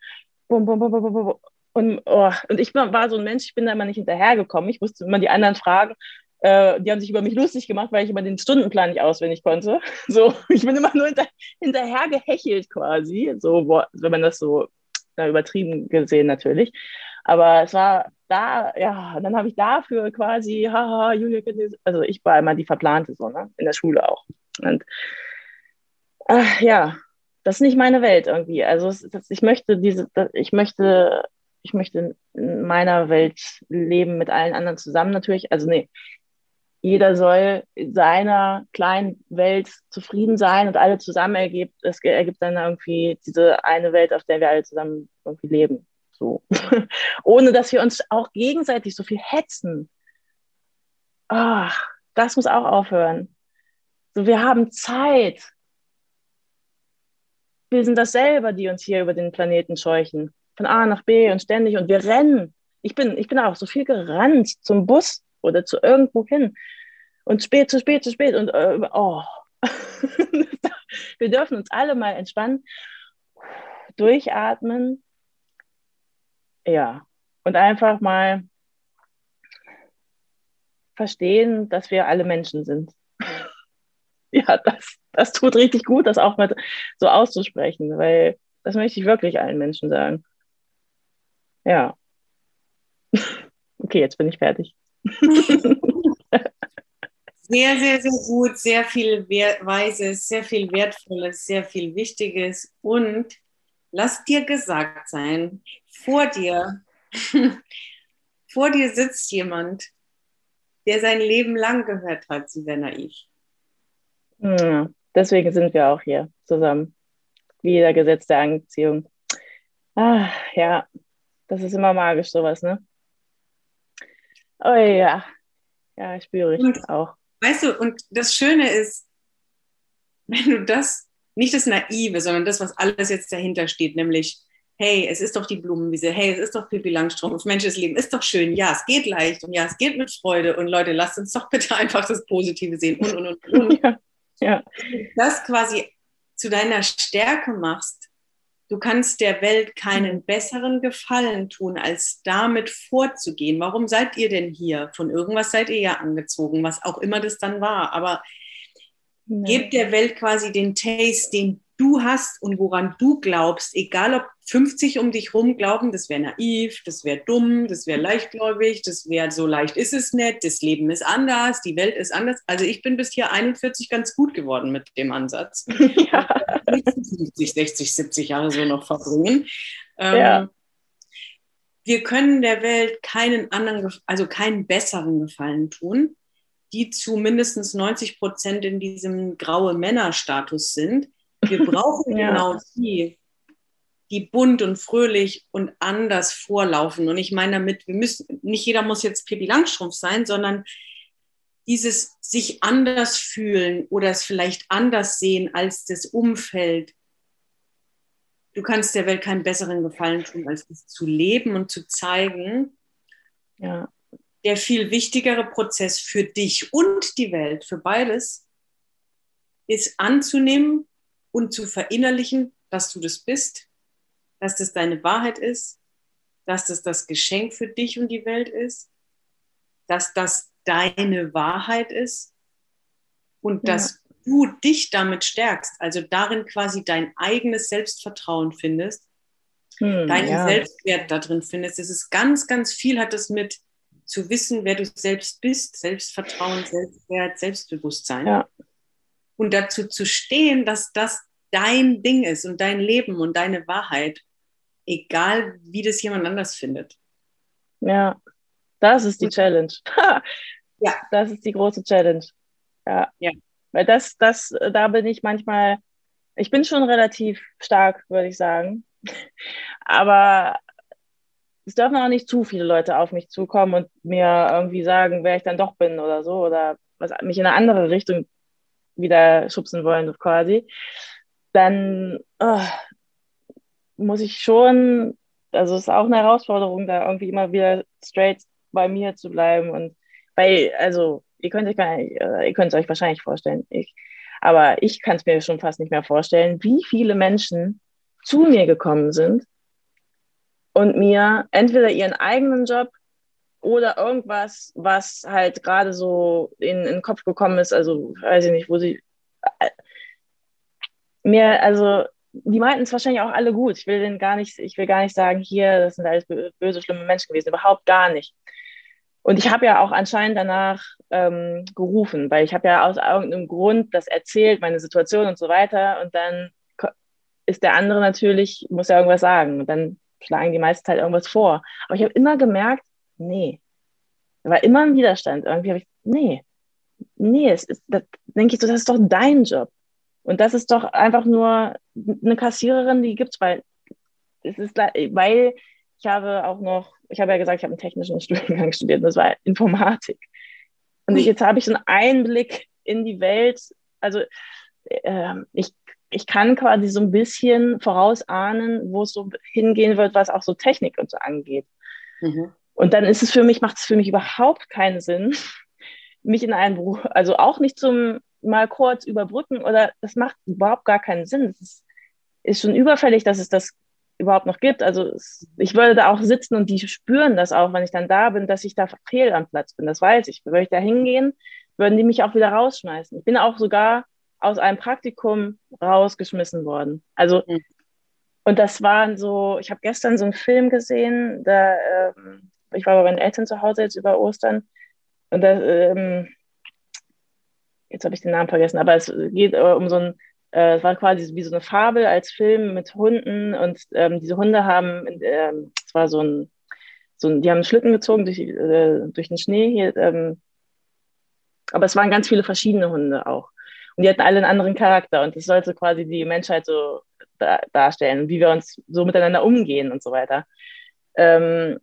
Bum, bum, bum, bum, bum, bum. Und, oh, und ich war so ein Mensch, ich bin da immer nicht hinterhergekommen. Ich musste immer die anderen fragen, äh, die haben sich über mich lustig gemacht, weil ich immer den Stundenplan nicht auswendig konnte. So, ich bin immer nur hinter, hinterher gehechelt quasi, so, wenn man das so na, übertrieben gesehen natürlich. Aber es war da, ja, dann habe ich dafür quasi, haha, Julia, also ich war immer die Verplante so, ne, in der Schule auch. Und ach, ja, das ist nicht meine Welt irgendwie. Also das, ich möchte diese, ich möchte, ich möchte in meiner Welt leben mit allen anderen zusammen natürlich. Also nee, jeder soll in seiner kleinen Welt zufrieden sein und alle zusammen ergibt, es ergibt dann irgendwie diese eine Welt, auf der wir alle zusammen irgendwie leben. So. Ohne dass wir uns auch gegenseitig so viel hetzen. Ach, das muss auch aufhören. So, wir haben Zeit. Wir sind das selber, die uns hier über den Planeten scheuchen. Von A nach B und ständig. Und wir rennen. Ich bin, ich bin auch so viel gerannt zum Bus oder zu irgendwo hin. Und spät, zu spät, zu spät. Und äh, oh. wir dürfen uns alle mal entspannen, durchatmen. Ja. Und einfach mal verstehen, dass wir alle Menschen sind. ja, das, das tut richtig gut, das auch mal so auszusprechen, weil das möchte ich wirklich allen Menschen sagen. Ja. okay, jetzt bin ich fertig. Sehr, sehr, sehr gut, sehr viel Weises, sehr viel Wertvolles, sehr viel Wichtiges. Und lass dir gesagt sein, vor dir, vor dir sitzt jemand, der sein Leben lang gehört hat, sie wäre naiv. Ja, deswegen sind wir auch hier zusammen. Wie der Gesetz der Anziehung. Ah, ja, das ist immer magisch, sowas, ne? Oh ja, ja, ich spüre ich und, auch. Weißt du, und das Schöne ist, wenn du das, nicht das Naive, sondern das, was alles jetzt dahinter steht, nämlich, hey, es ist doch die Blumenwiese, hey, es ist doch Pippi Langstrumpf, Mensch, das Leben ist doch schön, ja, es geht leicht und ja, es geht mit Freude und Leute, lasst uns doch bitte einfach das Positive sehen und, und, und, und. ja, ja. Das quasi zu deiner Stärke machst, Du kannst der Welt keinen besseren Gefallen tun, als damit vorzugehen. Warum seid ihr denn hier? Von irgendwas seid ihr ja angezogen, was auch immer das dann war. Aber Ja. Gib der Welt quasi den Taste, den du hast und woran du glaubst, egal ob 50 um dich rum glauben, das wäre naiv, das wäre dumm, das wäre leichtgläubig, das wäre so leicht ist es nicht, das Leben ist anders, die Welt ist anders. Also ich bin bis hier 41 ganz gut geworden mit dem Ansatz. Ja. 50, 60, 70 Jahre so noch verbringen. Ähm, ja. Wir können der Welt keinen anderen, also keinen besseren Gefallen tun, die zu mindestens 90 Prozent in diesem graue Männerstatus sind. Wir brauchen ja. genau die, die bunt und fröhlich und anders vorlaufen. Und ich meine damit, wir müssen, nicht jeder muss jetzt Pippi Langstrumpf sein, sondern dieses sich anders fühlen oder es vielleicht anders sehen als das Umfeld. Du kannst der Welt keinen besseren Gefallen tun, als es zu leben und zu zeigen. Ja. Der viel wichtigere Prozess für dich und die Welt, für beides, ist anzunehmen und zu verinnerlichen, dass du das bist, dass das deine Wahrheit ist, dass das das Geschenk für dich und die Welt ist, dass das deine Wahrheit ist und ja. dass du dich damit stärkst, also darin quasi dein eigenes Selbstvertrauen findest, hm, deinen ja. Selbstwert da drin findest. Es ist ganz, ganz viel hat es mit zu wissen, wer du selbst bist, Selbstvertrauen, Selbstwert, Selbstbewusstsein. Ja. Und dazu zu stehen, dass das dein Ding ist und dein Leben und deine Wahrheit, egal wie das jemand anders findet. Ja, das ist die Challenge. ja. Das ist die große Challenge. Ja. ja. Weil das, das, da bin ich manchmal, ich bin schon relativ stark, würde ich sagen. Aber es dürfen auch nicht zu viele Leute auf mich zukommen und mir irgendwie sagen, wer ich dann doch bin oder so, oder was mich in eine andere Richtung wieder schubsen wollen, quasi dann oh, muss ich schon, also es ist auch eine Herausforderung, da irgendwie immer wieder straight bei mir zu bleiben. Und weil, also, ihr könnt euch nicht, ihr könnt es euch wahrscheinlich vorstellen, ich, aber ich kann es mir schon fast nicht mehr vorstellen, wie viele Menschen zu mir gekommen sind und mir entweder ihren eigenen Job oder irgendwas, was halt gerade so in, in den Kopf gekommen ist, also weiß ich nicht, wo sie mir, also die meinten es wahrscheinlich auch alle gut. Ich will den gar nicht, ich will gar nicht sagen, hier, das sind alles böse, schlimme Menschen gewesen, überhaupt gar nicht. Und ich habe ja auch anscheinend danach ähm, gerufen, weil ich habe ja aus irgendeinem Grund das erzählt, meine Situation und so weiter. Und dann ist der andere natürlich, muss ja irgendwas sagen. Und dann schlagen die meiste Zeit irgendwas vor. Aber ich habe immer gemerkt, nee. Da war immer ein Widerstand. Irgendwie habe ich, nee, nee, es ist, das denke ich so, das ist doch dein Job. Und das ist doch einfach nur eine Kassiererin, die gibt es, weil es ist, weil ich habe auch noch, ich habe ja gesagt, ich habe einen technischen Studiengang studiert, und das war Informatik. Und ich, jetzt habe ich so einen Einblick in die Welt. Also äh, ich, ich kann quasi so ein bisschen vorausahnen, wo es so hingehen wird, was auch so Technik und so angeht. Mhm. Und dann ist es für mich, macht es für mich überhaupt keinen Sinn, mich in einen Beruf, also auch nicht zum mal kurz überbrücken oder das macht überhaupt gar keinen Sinn. Es ist, ist schon überfällig, dass es das überhaupt noch gibt. Also ich würde da auch sitzen und die spüren das auch, wenn ich dann da bin, dass ich da fehl am Platz bin. Das weiß ich. Würde ich da hingehen, würden die mich auch wieder rausschmeißen. Ich bin auch sogar aus einem Praktikum rausgeschmissen worden. Also mhm. und das waren so, ich habe gestern so einen Film gesehen, da ähm, ich war bei meinen Eltern zu Hause jetzt über Ostern und da ähm, jetzt habe ich den Namen vergessen, aber es geht äh, um so ein, äh, es war quasi wie so eine Fabel als Film mit Hunden und ähm, diese Hunde haben, äh, es war so ein, so ein, die haben einen Schlitten gezogen durch, äh, durch den Schnee hier, ähm, aber es waren ganz viele verschiedene Hunde auch. Und die hatten alle einen anderen Charakter und das sollte quasi die Menschheit so da, darstellen, wie wir uns so miteinander umgehen und so weiter. Ähm,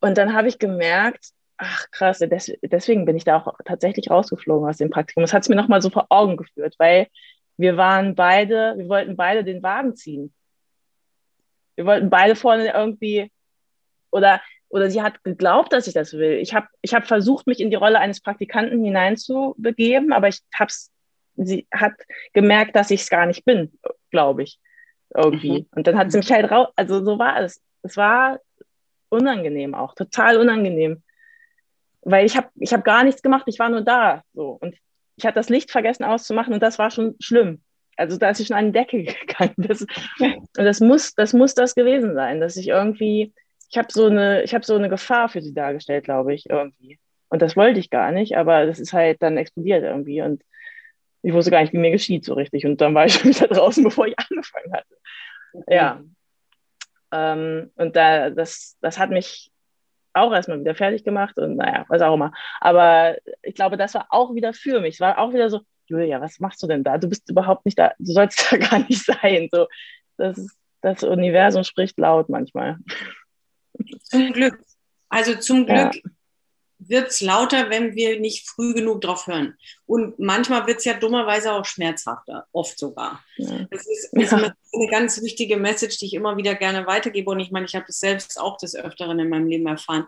und dann habe ich gemerkt, ach krass, des, deswegen bin ich da auch tatsächlich rausgeflogen aus dem Praktikum. Das hat es mir nochmal so vor Augen geführt, weil wir waren beide, wir wollten beide den Wagen ziehen. Wir wollten beide vorne irgendwie, oder, oder sie hat geglaubt, dass ich das will. Ich habe ich hab versucht, mich in die Rolle eines Praktikanten hineinzubegeben, aber ich hab's, sie hat gemerkt, dass ich es gar nicht bin, glaube ich, irgendwie. Mhm. Und dann hat sie mich halt raus, also so war es. Es war unangenehm auch, total unangenehm weil ich habe ich hab gar nichts gemacht, ich war nur da. So. Und ich habe das Licht vergessen auszumachen und das war schon schlimm. Also da ist ich schon an die Decke gegangen. Das, und das muss, das muss das gewesen sein, dass ich irgendwie, ich habe so eine, ich habe so eine Gefahr für sie dargestellt, glaube ich, irgendwie. Und das wollte ich gar nicht, aber das ist halt dann explodiert irgendwie und ich wusste gar nicht, wie mir geschieht so richtig. Und dann war ich schon wieder draußen, bevor ich angefangen hatte. Ja. Ähm, und da, das, das hat mich auch erstmal wieder fertig gemacht und naja, was auch immer. Aber ich glaube, das war auch wieder für mich. Es war auch wieder so, Julia, was machst du denn da? Du bist überhaupt nicht da, du sollst da gar nicht sein. So, das, ist, das Universum spricht laut manchmal. Zum Glück. Also zum Glück ja. Wird es lauter, wenn wir nicht früh genug drauf hören. Und manchmal wird es ja dummerweise auch schmerzhafter, oft sogar. Ja. Das ist, ist ja. eine ganz wichtige Message, die ich immer wieder gerne weitergebe. Und ich meine, ich habe das selbst auch des Öfteren in meinem Leben erfahren.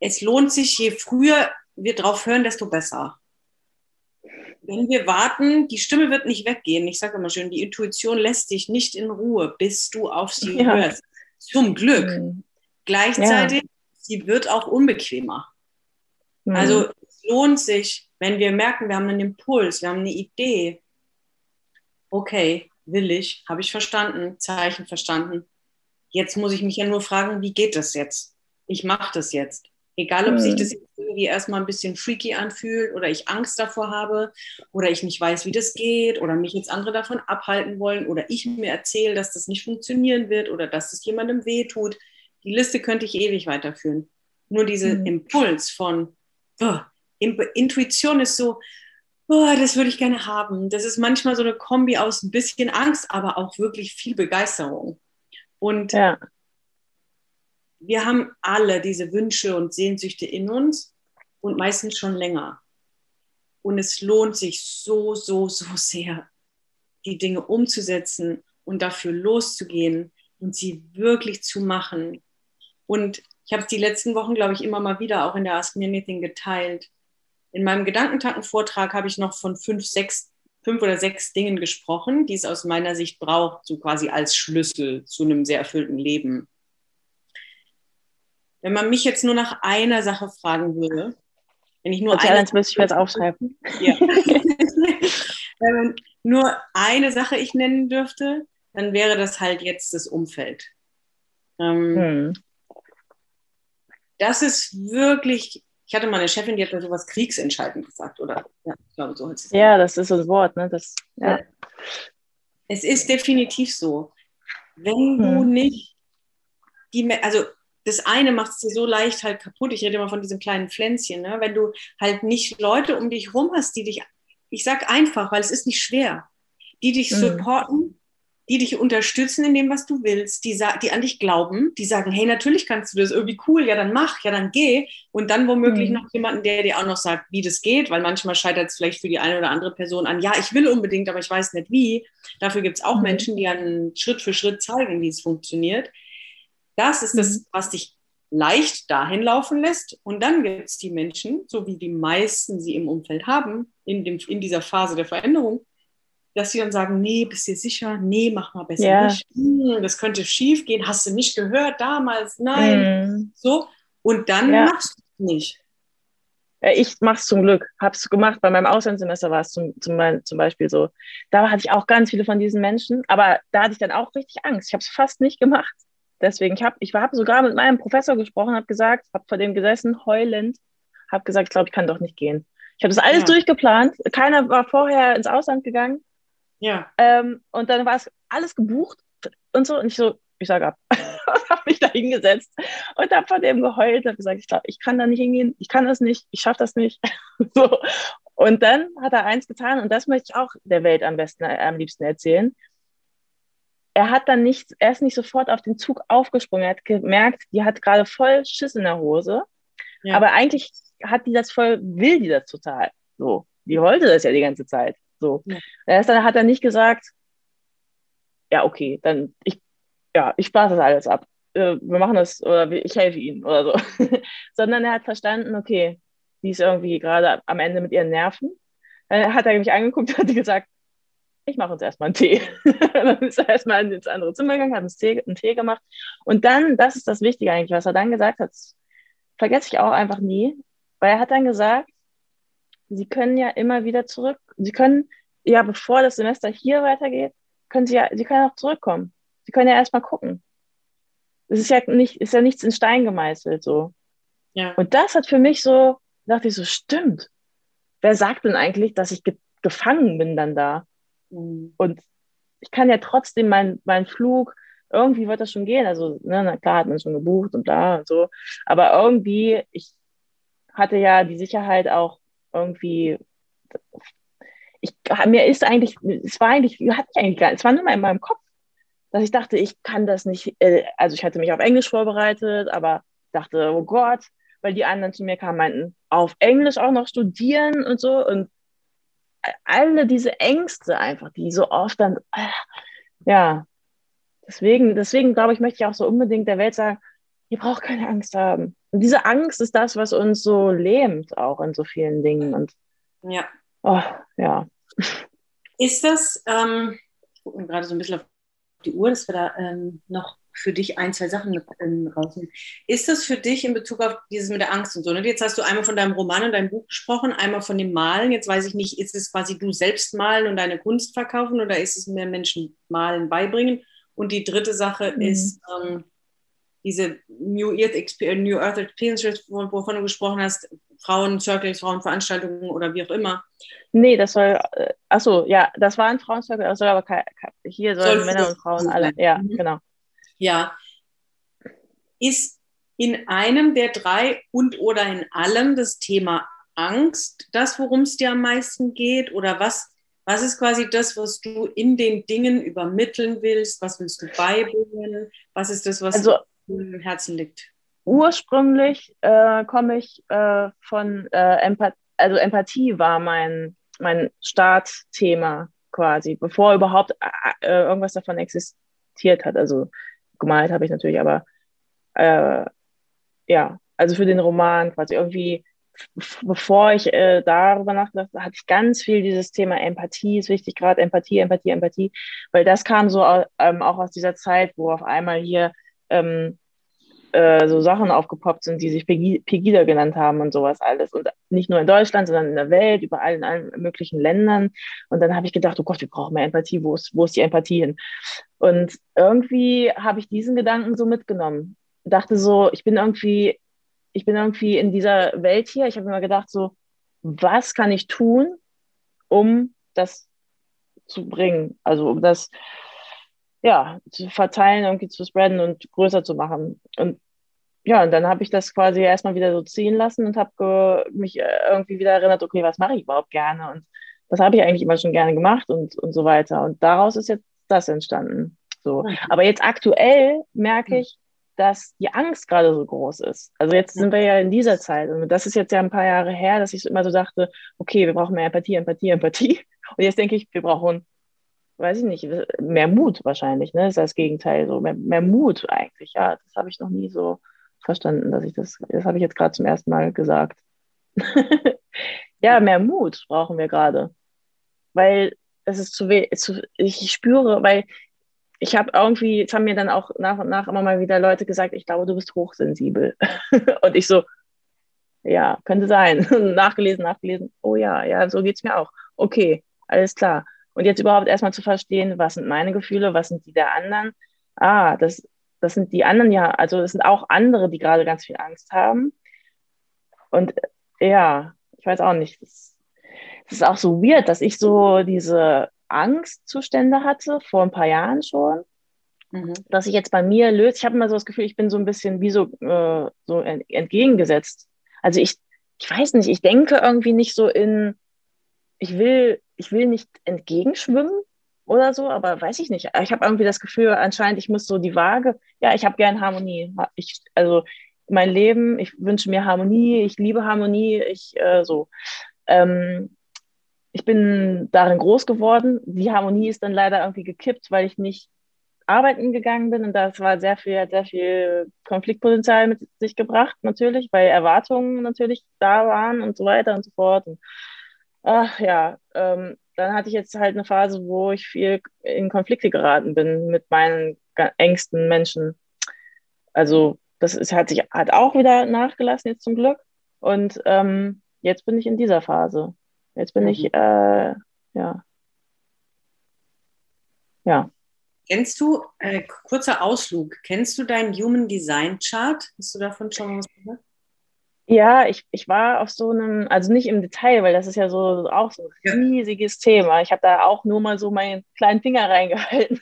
Es lohnt sich, je früher wir drauf hören, desto besser wenn wir warten, die Stimme wird nicht weggehen. Ich sage immer schön, die Intuition lässt dich nicht in Ruhe, bis du auf sie ja. hörst. Zum Glück. Mhm. Gleichzeitig. Sie wird auch unbequemer. Mhm. Also es lohnt sich, wenn wir merken, wir haben einen Impuls, wir haben eine Idee. Okay, will ich, habe ich verstanden, Zeichen verstanden. Jetzt muss ich mich ja nur fragen, wie geht das jetzt? Ich mache das jetzt. Egal, ob mhm. sich das irgendwie erstmal ein bisschen freaky anfühlt oder ich Angst davor habe oder ich nicht weiß, wie das geht oder mich jetzt andere davon abhalten wollen oder ich mir erzähle, dass das nicht funktionieren wird oder dass es jemandem wehtut. Die Liste könnte ich ewig weiterführen. Nur dieser mhm. Impuls von oh, Intuition ist so, oh, das würde ich gerne haben. Das ist manchmal so eine Kombi aus ein bisschen Angst, aber auch wirklich viel Begeisterung. Und ja wir haben alle diese Wünsche und Sehnsüchte in uns und meistens schon länger. Und es lohnt sich so, so, so sehr, die Dinge umzusetzen und dafür loszugehen und sie wirklich zu machen. Und ich habe es die letzten Wochen, glaube ich, immer mal wieder auch in der Ask Me Anything geteilt. In meinem Gedankentanken-Vortrag habe ich noch von fünf, sechs, fünf oder sechs Dingen gesprochen, die es aus meiner Sicht braucht, so quasi als Schlüssel zu einem sehr erfüllten Leben. Wenn man mich jetzt nur nach einer Sache fragen würde, wenn ich nur okay, eine. müsste ich jetzt aufschreiben. Ja. wenn man nur eine Sache ich nennen dürfte, dann wäre das halt jetzt das Umfeld. Ähm, hm. Das ist wirklich, ich hatte mal eine Chefin, die hat mir sowas kriegsentscheidend gesagt, oder? Ja, ich glaube, so es. Ja, das ist ein Wort, ne? Das, ja. Es ist definitiv so. Wenn du hm. nicht die, also das eine macht es dir so leicht halt kaputt. Ich rede immer von diesem kleinen Pflänzchen. Ne? Wenn du halt nicht Leute um dich rum hast, die dich, ich sag einfach, weil es ist nicht schwer, die dich mhm. Die dich unterstützen in dem, was du willst, die, die an dich glauben, die sagen, hey, natürlich kannst du das, irgendwie cool, ja, dann mach, ja, dann geh. Und dann womöglich mhm. noch jemanden, der dir auch noch sagt, wie das geht, weil manchmal scheitert es vielleicht für die eine oder andere Person an, ja, ich will unbedingt, aber ich weiß nicht wie. Dafür gibt es auch mhm. Menschen, die einen Schritt für Schritt zeigen, wie es funktioniert. Das ist das, mhm. was dich leicht dahin laufen lässt. Und dann gibt es die Menschen, so wie die meisten sie im Umfeld haben, in, dem, in dieser Phase der Veränderung, dass sie dann sagen, nee, bist du sicher? Nee, mach mal besser ja. nicht. Hm, das könnte schief gehen. Hast du nicht gehört damals? Nein. Mhm. So. Und dann ja. machst du es nicht. Ich mache es zum Glück. Habe es gemacht. Bei meinem Auslandssemester war es zum, zum, zum Beispiel so. Da hatte ich auch ganz viele von diesen Menschen. Aber da hatte ich dann auch richtig Angst. Ich habe es fast nicht gemacht. Deswegen, ich habe ich hab sogar mit meinem Professor gesprochen, habe gesagt, habe vor dem gesessen, heulend, habe gesagt, ich glaube, ich kann doch nicht gehen. Ich habe das alles ja. durchgeplant. Keiner war vorher ins Ausland gegangen. Ja. Ähm, und dann war es alles gebucht und so. Und ich so, ich sage ab. und habe mich da hingesetzt und habe vor dem geheult, habe gesagt, ich glaube, ich kann da nicht hingehen, ich kann das nicht, ich schaffe das nicht. so. Und dann hat er eins getan und das möchte ich auch der Welt am besten, äh, am liebsten erzählen er hat dann nicht, er ist nicht sofort auf den Zug aufgesprungen. Er hat gemerkt, die hat gerade voll Schiss in der Hose. Ja. Aber eigentlich hat die das voll, will die das total. So, die wollte das ja die ganze Zeit. So. Ja. Erst dann hat er nicht gesagt, ja, okay, dann ich, ja, ich spare das alles ab. Äh, wir machen das oder ich helfe ihnen oder so. Sondern er hat verstanden, okay, die ist irgendwie gerade am Ende mit ihren Nerven. Dann hat er mich angeguckt und hat gesagt, ich mache uns erstmal einen Tee. dann ist er erstmal ins andere Zimmer gegangen, hat einen Tee, einen Tee gemacht. Und dann, das ist das Wichtige eigentlich, was er dann gesagt hat, vergesse ich auch einfach nie, weil er hat dann gesagt, sie können ja immer wieder zurück. Sie können, ja, bevor das Semester hier weitergeht, können sie ja, sie können auch zurückkommen. Sie können ja erstmal gucken. Es ist ja nicht, ist ja nichts in Stein gemeißelt, so. Ja. Und das hat für mich so, dachte ich so, stimmt. Wer sagt denn eigentlich, dass ich ge gefangen bin dann da? Mhm. Und ich kann ja trotzdem meinen mein Flug, irgendwie wird das schon gehen. Also, ne, na klar hat man schon gebucht und da und so. Aber irgendwie, ich hatte ja die Sicherheit auch irgendwie, ich, mir ist eigentlich, es war eigentlich, hatte ich eigentlich es war nur mal in meinem Kopf, dass ich dachte, ich kann das nicht, äh, also ich hatte mich auf Englisch vorbereitet, aber dachte, oh Gott, weil die anderen zu mir kamen, meinten, auf Englisch auch noch studieren und so und alle diese Ängste einfach, die so oft dann, äh, ja, deswegen, deswegen glaube ich, möchte ich auch so unbedingt der Welt sagen, ihr braucht keine Angst haben. Und diese Angst ist das, was uns so lähmt, auch in so vielen Dingen. Und ja. Oh, ja. Ist das, ähm, ich gucke mir gerade so ein bisschen auf die Uhr, dass wir da ähm, noch für dich ein, zwei Sachen ähm, rausnehmen. Ist das für dich in Bezug auf dieses mit der Angst und so? Ne? Jetzt hast du einmal von deinem Roman und deinem Buch gesprochen, einmal von dem Malen. Jetzt weiß ich nicht, ist es quasi du selbst malen und deine Kunst verkaufen oder ist es mehr Menschen malen beibringen? Und die dritte Sache mhm. ist, ähm, diese New Earth, Experience, New Earth Experience, wovon du gesprochen hast, Frauen-Circles, Frauenveranstaltungen oder wie auch immer. Nee, das soll, äh, achso, ja, das war ein Frauencircle, das soll aber kein, hier sollen soll Männer und Frauen alle, ja, mhm. genau. Ja. Ist in einem der drei und oder in allem das Thema Angst das, worum es dir am meisten geht? Oder was, was ist quasi das, was du in den Dingen übermitteln willst? Was willst du beibringen? Was ist das, was also, im Herzen liegt? Ursprünglich äh, komme ich äh, von äh, Empathie, also Empathie war mein, mein Startthema quasi, bevor überhaupt äh, äh, irgendwas davon existiert hat. Also gemalt habe ich natürlich, aber äh, ja, also für den Roman quasi irgendwie, bevor ich äh, darüber nachdachte, hatte ich ganz viel dieses Thema Empathie, ist wichtig, gerade Empathie, Empathie, Empathie, weil das kam so ähm, auch aus dieser Zeit, wo auf einmal hier ähm, äh, so Sachen aufgepoppt sind, die sich Pegida genannt haben und sowas alles. Und nicht nur in Deutschland, sondern in der Welt, überall in allen möglichen Ländern. Und dann habe ich gedacht, oh Gott, wir brauchen mehr Empathie. Wo ist, wo ist die Empathie hin? Und irgendwie habe ich diesen Gedanken so mitgenommen. Dachte so, ich bin irgendwie, ich bin irgendwie in dieser Welt hier. Ich habe immer gedacht, so, was kann ich tun, um das zu bringen? Also um das ja, zu verteilen, irgendwie zu spreaden und größer zu machen. Und ja, und dann habe ich das quasi erstmal wieder so ziehen lassen und habe mich äh, irgendwie wieder erinnert, okay, was mache ich überhaupt gerne und was habe ich eigentlich immer schon gerne gemacht und, und so weiter. Und daraus ist jetzt das entstanden. So. Okay. Aber jetzt aktuell merke hm. ich, dass die Angst gerade so groß ist. Also jetzt sind wir ja in dieser Zeit und das ist jetzt ja ein paar Jahre her, dass ich immer so dachte, okay, wir brauchen mehr Empathie, Empathie, Empathie. Und jetzt denke ich, wir brauchen weiß ich nicht, mehr Mut wahrscheinlich, ne? Das ist das Gegenteil, so mehr, mehr Mut eigentlich, ja. Das habe ich noch nie so verstanden, dass ich das, das habe ich jetzt gerade zum ersten Mal gesagt. ja, mehr Mut brauchen wir gerade. Weil es ist zu wenig, ich spüre, weil ich habe irgendwie, jetzt haben mir dann auch nach und nach immer mal wieder Leute gesagt, ich glaube, du bist hochsensibel. und ich so, ja, könnte sein. nachgelesen, nachgelesen, oh ja, ja, so geht es mir auch. Okay, alles klar. Und jetzt überhaupt erstmal zu verstehen, was sind meine Gefühle, was sind die der anderen. Ah, das, das sind die anderen ja, also das sind auch andere, die gerade ganz viel Angst haben. Und ja, ich weiß auch nicht. Es ist auch so weird, dass ich so diese Angstzustände hatte, vor ein paar Jahren schon, mhm. dass ich jetzt bei mir löst. Ich habe immer so das Gefühl, ich bin so ein bisschen wie so, äh, so entgegengesetzt. Also ich, ich weiß nicht, ich denke irgendwie nicht so in, ich will ich will nicht entgegenschwimmen oder so, aber weiß ich nicht. Ich habe irgendwie das Gefühl, anscheinend, ich muss so die Waage, ja, ich habe gern Harmonie. Ich, also mein Leben, ich wünsche mir Harmonie, ich liebe Harmonie, ich äh, so. Ähm, ich bin darin groß geworden. Die Harmonie ist dann leider irgendwie gekippt, weil ich nicht arbeiten gegangen bin und das war sehr viel, hat sehr viel Konfliktpotenzial mit sich gebracht, natürlich, weil Erwartungen natürlich da waren und so weiter und so fort. Und ach ja, ähm, dann hatte ich jetzt halt eine Phase, wo ich viel in Konflikte geraten bin mit meinen engsten Menschen. Also das ist, hat sich hat auch wieder nachgelassen jetzt zum Glück. Und ähm, jetzt bin ich in dieser Phase. Jetzt bin mhm. ich, äh, ja. Ja. Kennst du, äh, kurzer Ausflug, kennst du deinen Human Design Chart? Hast du davon schon was gehört? Ja, ich, ich war auf so einem, also nicht im Detail, weil das ist ja so auch so ein riesiges Thema. Ich habe da auch nur mal so meinen kleinen Finger reingehalten.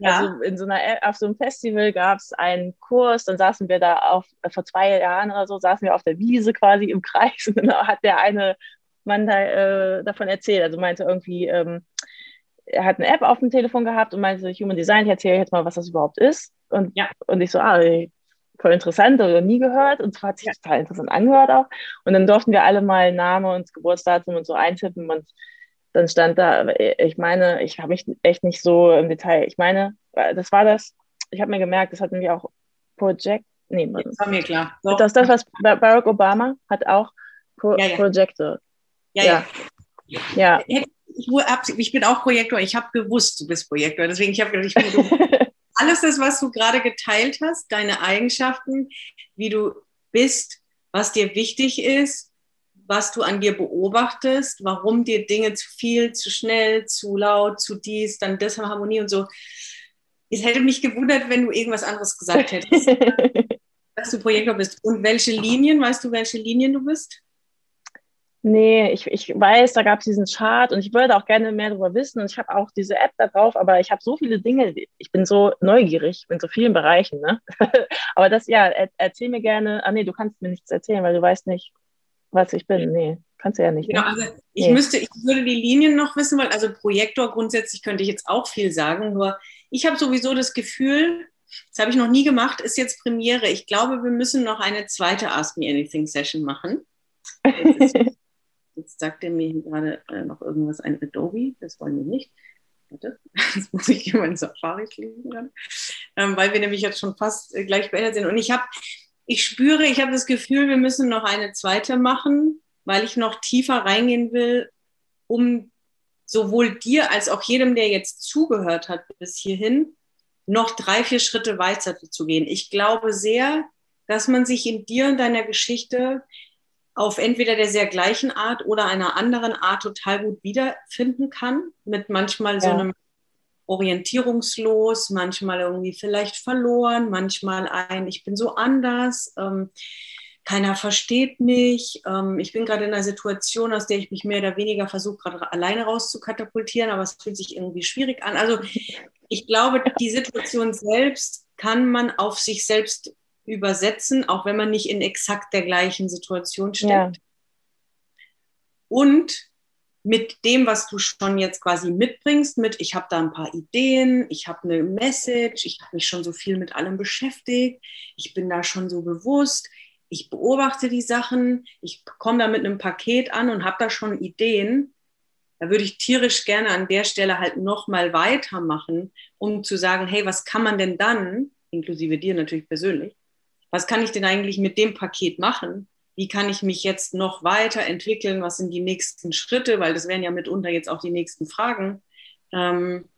Ja. Also in so einer auf so einem Festival gab es einen Kurs, dann saßen wir da auf, vor zwei Jahren oder so, saßen wir auf der Wiese quasi im Kreis und dann hat der eine Mann da, äh, davon erzählt. Also meinte irgendwie, ähm, er hat eine App auf dem Telefon gehabt und meinte, Human Design, ich erzähle jetzt mal, was das überhaupt ist. Und, ja. und ich so, ah, voll interessant oder nie gehört und zwar hat sich ja. total interessant angehört auch. Und dann durften wir alle mal Name und Geburtsdatum und so eintippen und dann stand da, ich meine, ich habe mich echt nicht so im Detail, ich meine, das war das, ich habe mir gemerkt, das hatten wir auch Project, nee, das war mir klar. Doch. Das ist das, was Barack Obama hat auch Pro ja, ja. Projektor. Ja, ja. ja. ja. Ich, ich, bin auch Projektor, ich habe gewusst, du bist Projektor, deswegen ich habe gedacht, ich bin alles das, was du gerade geteilt hast, deine Eigenschaften, wie du bist, was dir wichtig ist, was du an dir beobachtest, warum dir Dinge zu viel, zu schnell, zu laut, zu dies, dann das Harmonie und so. Es hätte mich gewundert, wenn du irgendwas anderes gesagt hättest, dass du Projektor bist. Und welche Linien, weißt du, welche Linien du bist? Nee, ich, ich weiß, da gab es diesen Chart und ich würde auch gerne mehr darüber wissen und ich habe auch diese App da drauf, aber ich habe so viele Dinge, ich bin so neugierig in so vielen Bereichen, ne? aber das, ja, er, erzähl mir gerne, ah nee, du kannst mir nichts erzählen, weil du weißt nicht, was ich bin. Nee, kannst du ja nicht. Genau, ne? also ich nee. müsste, ich würde die Linien noch wissen, weil also Projektor grundsätzlich könnte ich jetzt auch viel sagen, nur ich habe sowieso das Gefühl, das habe ich noch nie gemacht, ist jetzt Premiere. Ich glaube, wir müssen noch eine zweite Ask Me Anything Session machen. Jetzt sagt er mir gerade äh, noch irgendwas, ein Adobe, das wollen wir nicht. Warte, das muss ich hier in Safari dann, ähm, weil wir nämlich jetzt schon fast äh, gleich beendet sind. Und ich habe, ich spüre, ich habe das Gefühl, wir müssen noch eine zweite machen, weil ich noch tiefer reingehen will, um sowohl dir als auch jedem, der jetzt zugehört hat bis hierhin, noch drei, vier Schritte weiter zu gehen. Ich glaube sehr, dass man sich in dir und deiner Geschichte auf entweder der sehr gleichen Art oder einer anderen Art total gut wiederfinden kann, mit manchmal ja. so einem orientierungslos, manchmal irgendwie vielleicht verloren, manchmal ein, ich bin so anders, ähm, keiner versteht mich, ähm, ich bin gerade in einer Situation, aus der ich mich mehr oder weniger versuche, gerade alleine rauszukatapultieren, aber es fühlt sich irgendwie schwierig an. Also ich glaube, die Situation selbst kann man auf sich selbst übersetzen, auch wenn man nicht in exakt der gleichen Situation steckt. Ja. Und mit dem, was du schon jetzt quasi mitbringst, mit ich habe da ein paar Ideen, ich habe eine Message, ich habe mich schon so viel mit allem beschäftigt, ich bin da schon so bewusst, ich beobachte die Sachen, ich komme da mit einem Paket an und habe da schon Ideen. Da würde ich tierisch gerne an der Stelle halt nochmal weitermachen, um zu sagen, hey, was kann man denn dann, inklusive dir natürlich persönlich, was kann ich denn eigentlich mit dem Paket machen? Wie kann ich mich jetzt noch weiterentwickeln? Was sind die nächsten Schritte? Weil das wären ja mitunter jetzt auch die nächsten Fragen. Ähm,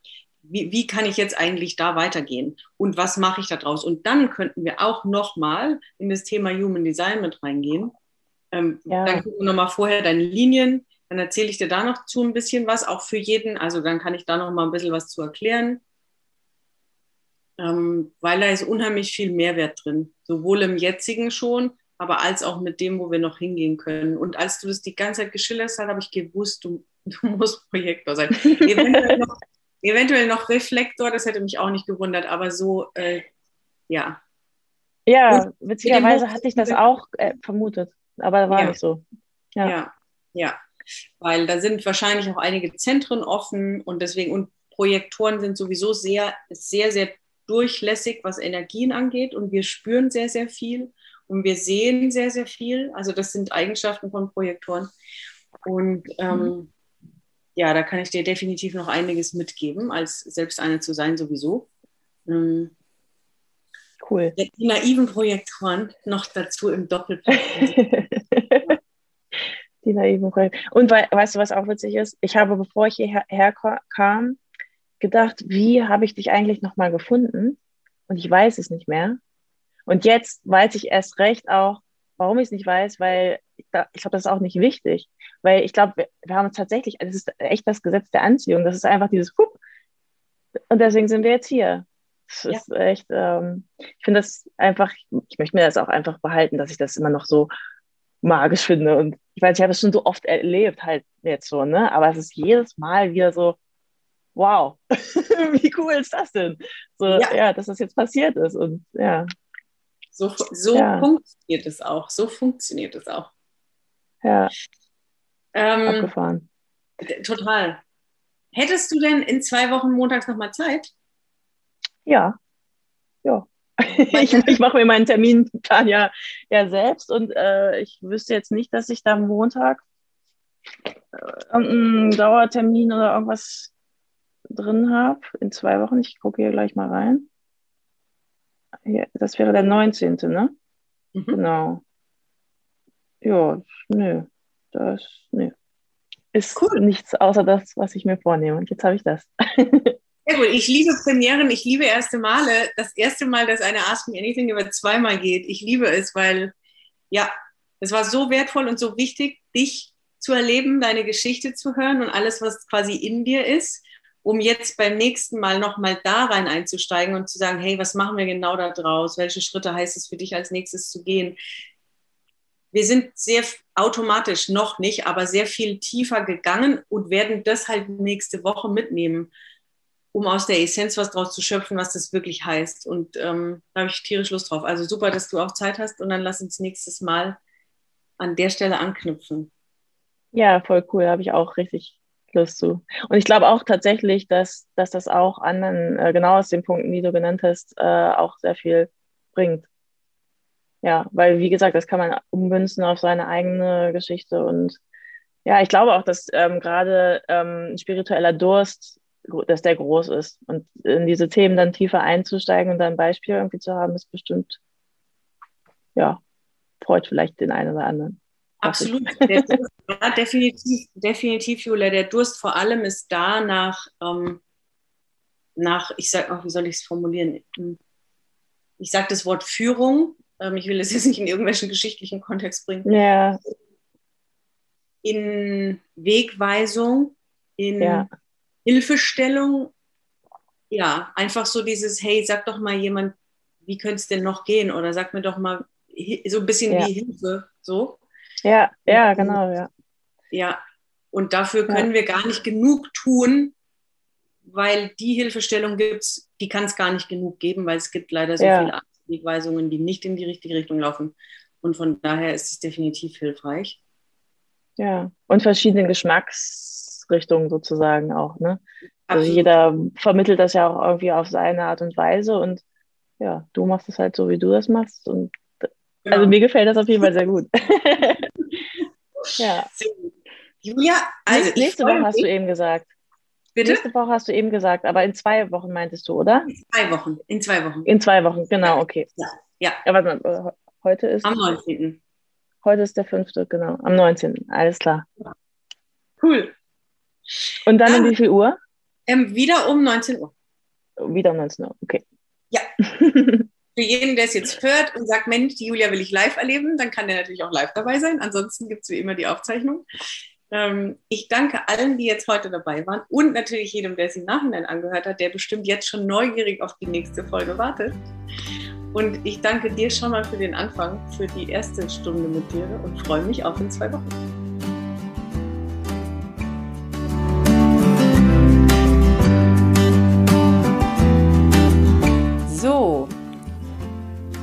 wie, wie, kann ich jetzt eigentlich da weitergehen? Und was mache ich daraus? Und dann könnten wir auch nochmal in das Thema Human Design mit reingehen. Ähm, ja. Dann gucken wir nochmal vorher deine Linien. Dann erzähle ich dir da noch zu ein bisschen was, auch für jeden. Also dann kann ich da noch mal ein bisschen was zu erklären ähm, weil da ist unheimlich viel Mehrwert drin, sowohl im jetzigen schon, aber als auch mit dem, wo wir noch hingehen können. Und als du das die ganze Zeit geschildert hast, habe ich gewusst, du, du musst Projektor sein. eventuell, noch, eventuell noch Reflektor, das hätte mich auch nicht gewundert, aber so, äh, ja. Ja, witzigerweise hatte ich das auch äh, vermutet, aber war ja. nicht so. Ja. ja, ja, weil da sind wahrscheinlich auch einige Zentren offen und deswegen, und Projektoren sind sowieso sehr, sehr, sehr durchlässig, was Energien angeht und wir spüren sehr, sehr viel und wir sehen sehr, sehr viel. Also das sind Eigenschaften von Projektoren. Und ähm, mhm. ja, da kann ich dir definitiv noch einiges mitgeben, als selbst eine zu sein sowieso. Ähm, cool. Die naiven Projektoren noch dazu im Doppelpack. die naiven Projektoren. Und we weißt du, was auch witzig ist? Ich habe, bevor ich hierher kam, gedacht, wie habe ich dich eigentlich nochmal gefunden? Und ich weiß es nicht mehr. Und jetzt weiß ich erst recht auch, warum ich es nicht weiß, weil ich, ich glaube, das ist auch nicht wichtig. Weil ich glaube, wir, wir, haben tatsächlich, es ist echt das Gesetz der Anziehung. Das ist einfach dieses Hup. Und deswegen sind wir jetzt hier. Das ja. ist echt, ähm, ich finde das einfach, ich möchte mir das auch einfach behalten, dass ich das immer noch so magisch finde. Und ich weiß, ich habe es schon so oft erlebt, halt jetzt so, ne? Aber es ist jedes Mal wieder so, wow, wie cool ist das denn? So, ja. ja. dass das jetzt passiert ist. Und ja. So, so ja. funktioniert es auch. So funktioniert es auch. Ja. Ähm, Abgefahren. Total. Hättest du denn in zwei Wochen montags nochmal Zeit? Ja. Ja. ich, ich mache mir meinen Terminplan ja, ja selbst und äh, ich wüsste jetzt nicht, dass ich da Montag äh, einen Dauertermin oder irgendwas drin habe in zwei Wochen. Ich gucke hier gleich mal rein. Hier, das wäre der 19., ne? Mhm. Genau. Ja, nö. Das, nö. Ist cool. nichts außer das, was ich mir vornehme. Und jetzt habe ich das. Sehr gut. Ich liebe Premieren, ich liebe erste Male. Das erste Mal, dass eine Ask Me Anything über zweimal geht. Ich liebe es, weil, ja, es war so wertvoll und so wichtig, dich zu erleben, deine Geschichte zu hören und alles, was quasi in dir ist um jetzt beim nächsten Mal nochmal da rein einzusteigen und zu sagen, hey, was machen wir genau da draus? Welche Schritte heißt es für dich als nächstes zu gehen? Wir sind sehr automatisch noch nicht, aber sehr viel tiefer gegangen und werden das halt nächste Woche mitnehmen, um aus der Essenz was draus zu schöpfen, was das wirklich heißt. Und ähm, da habe ich tierisch Lust drauf. Also super, dass du auch Zeit hast und dann lass uns nächstes Mal an der Stelle anknüpfen. Ja, voll cool. Habe ich auch richtig Lust zu. Und ich glaube auch tatsächlich, dass, dass das auch anderen, äh, genau aus den Punkten, die du genannt hast, äh, auch sehr viel bringt. Ja, weil wie gesagt, das kann man ummünzen auf seine eigene Geschichte. Und ja, ich glaube auch, dass ähm, gerade ähm, spiritueller Durst, dass der groß ist. Und in diese Themen dann tiefer einzusteigen und dann ein Beispiel irgendwie zu haben, ist bestimmt, ja, freut vielleicht den einen oder anderen. Absolut. Durst, ja, definitiv, definitiv, Julia. Der Durst vor allem ist da nach, ähm, nach ich sag auch, wie soll ich es formulieren? Hm. Ich sage das Wort Führung. Ähm, ich will es jetzt nicht in irgendwelchen geschichtlichen Kontext bringen. Ja. In Wegweisung, in ja. Hilfestellung. Ja, einfach so dieses, hey, sag doch mal jemand, wie könnte es denn noch gehen? Oder sag mir doch mal so ein bisschen ja. wie Hilfe. So. Ja, ja, genau, ja. Ja, und dafür können ja. wir gar nicht genug tun, weil die Hilfestellung gibt es, die kann es gar nicht genug geben, weil es gibt leider so ja. viele Wegweisungen, die nicht in die richtige Richtung laufen. Und von daher ist es definitiv hilfreich. Ja, und verschiedene Geschmacksrichtungen sozusagen auch, ne? Also jeder vermittelt das ja auch irgendwie auf seine Art und Weise und ja, du machst es halt so, wie du das machst und Genau. Also mir gefällt das auf jeden Fall sehr gut. ja. Julia, also nächste Woche hast du eben gesagt. Bitte? Nächste Woche hast du eben gesagt, aber in zwei Wochen meintest du, oder? In zwei Wochen. In zwei Wochen. In zwei Wochen, genau, okay. Ja. Ja, ja warte mal, heute ist. Am 19. Heute ist der fünfte, genau. Am 19. Alles klar. Cool. Und dann um wie viel Uhr? Ähm, wieder um 19 Uhr. Wieder um 19 Uhr, okay. Ja. für jeden, der es jetzt hört und sagt, Mensch, die Julia will ich live erleben, dann kann der natürlich auch live dabei sein. Ansonsten gibt es wie immer die Aufzeichnung. Ähm, ich danke allen, die jetzt heute dabei waren und natürlich jedem, der es im Nachhinein angehört hat, der bestimmt jetzt schon neugierig auf die nächste Folge wartet. Und ich danke dir schon mal für den Anfang, für die erste Stunde mit dir und freue mich auf in zwei Wochen.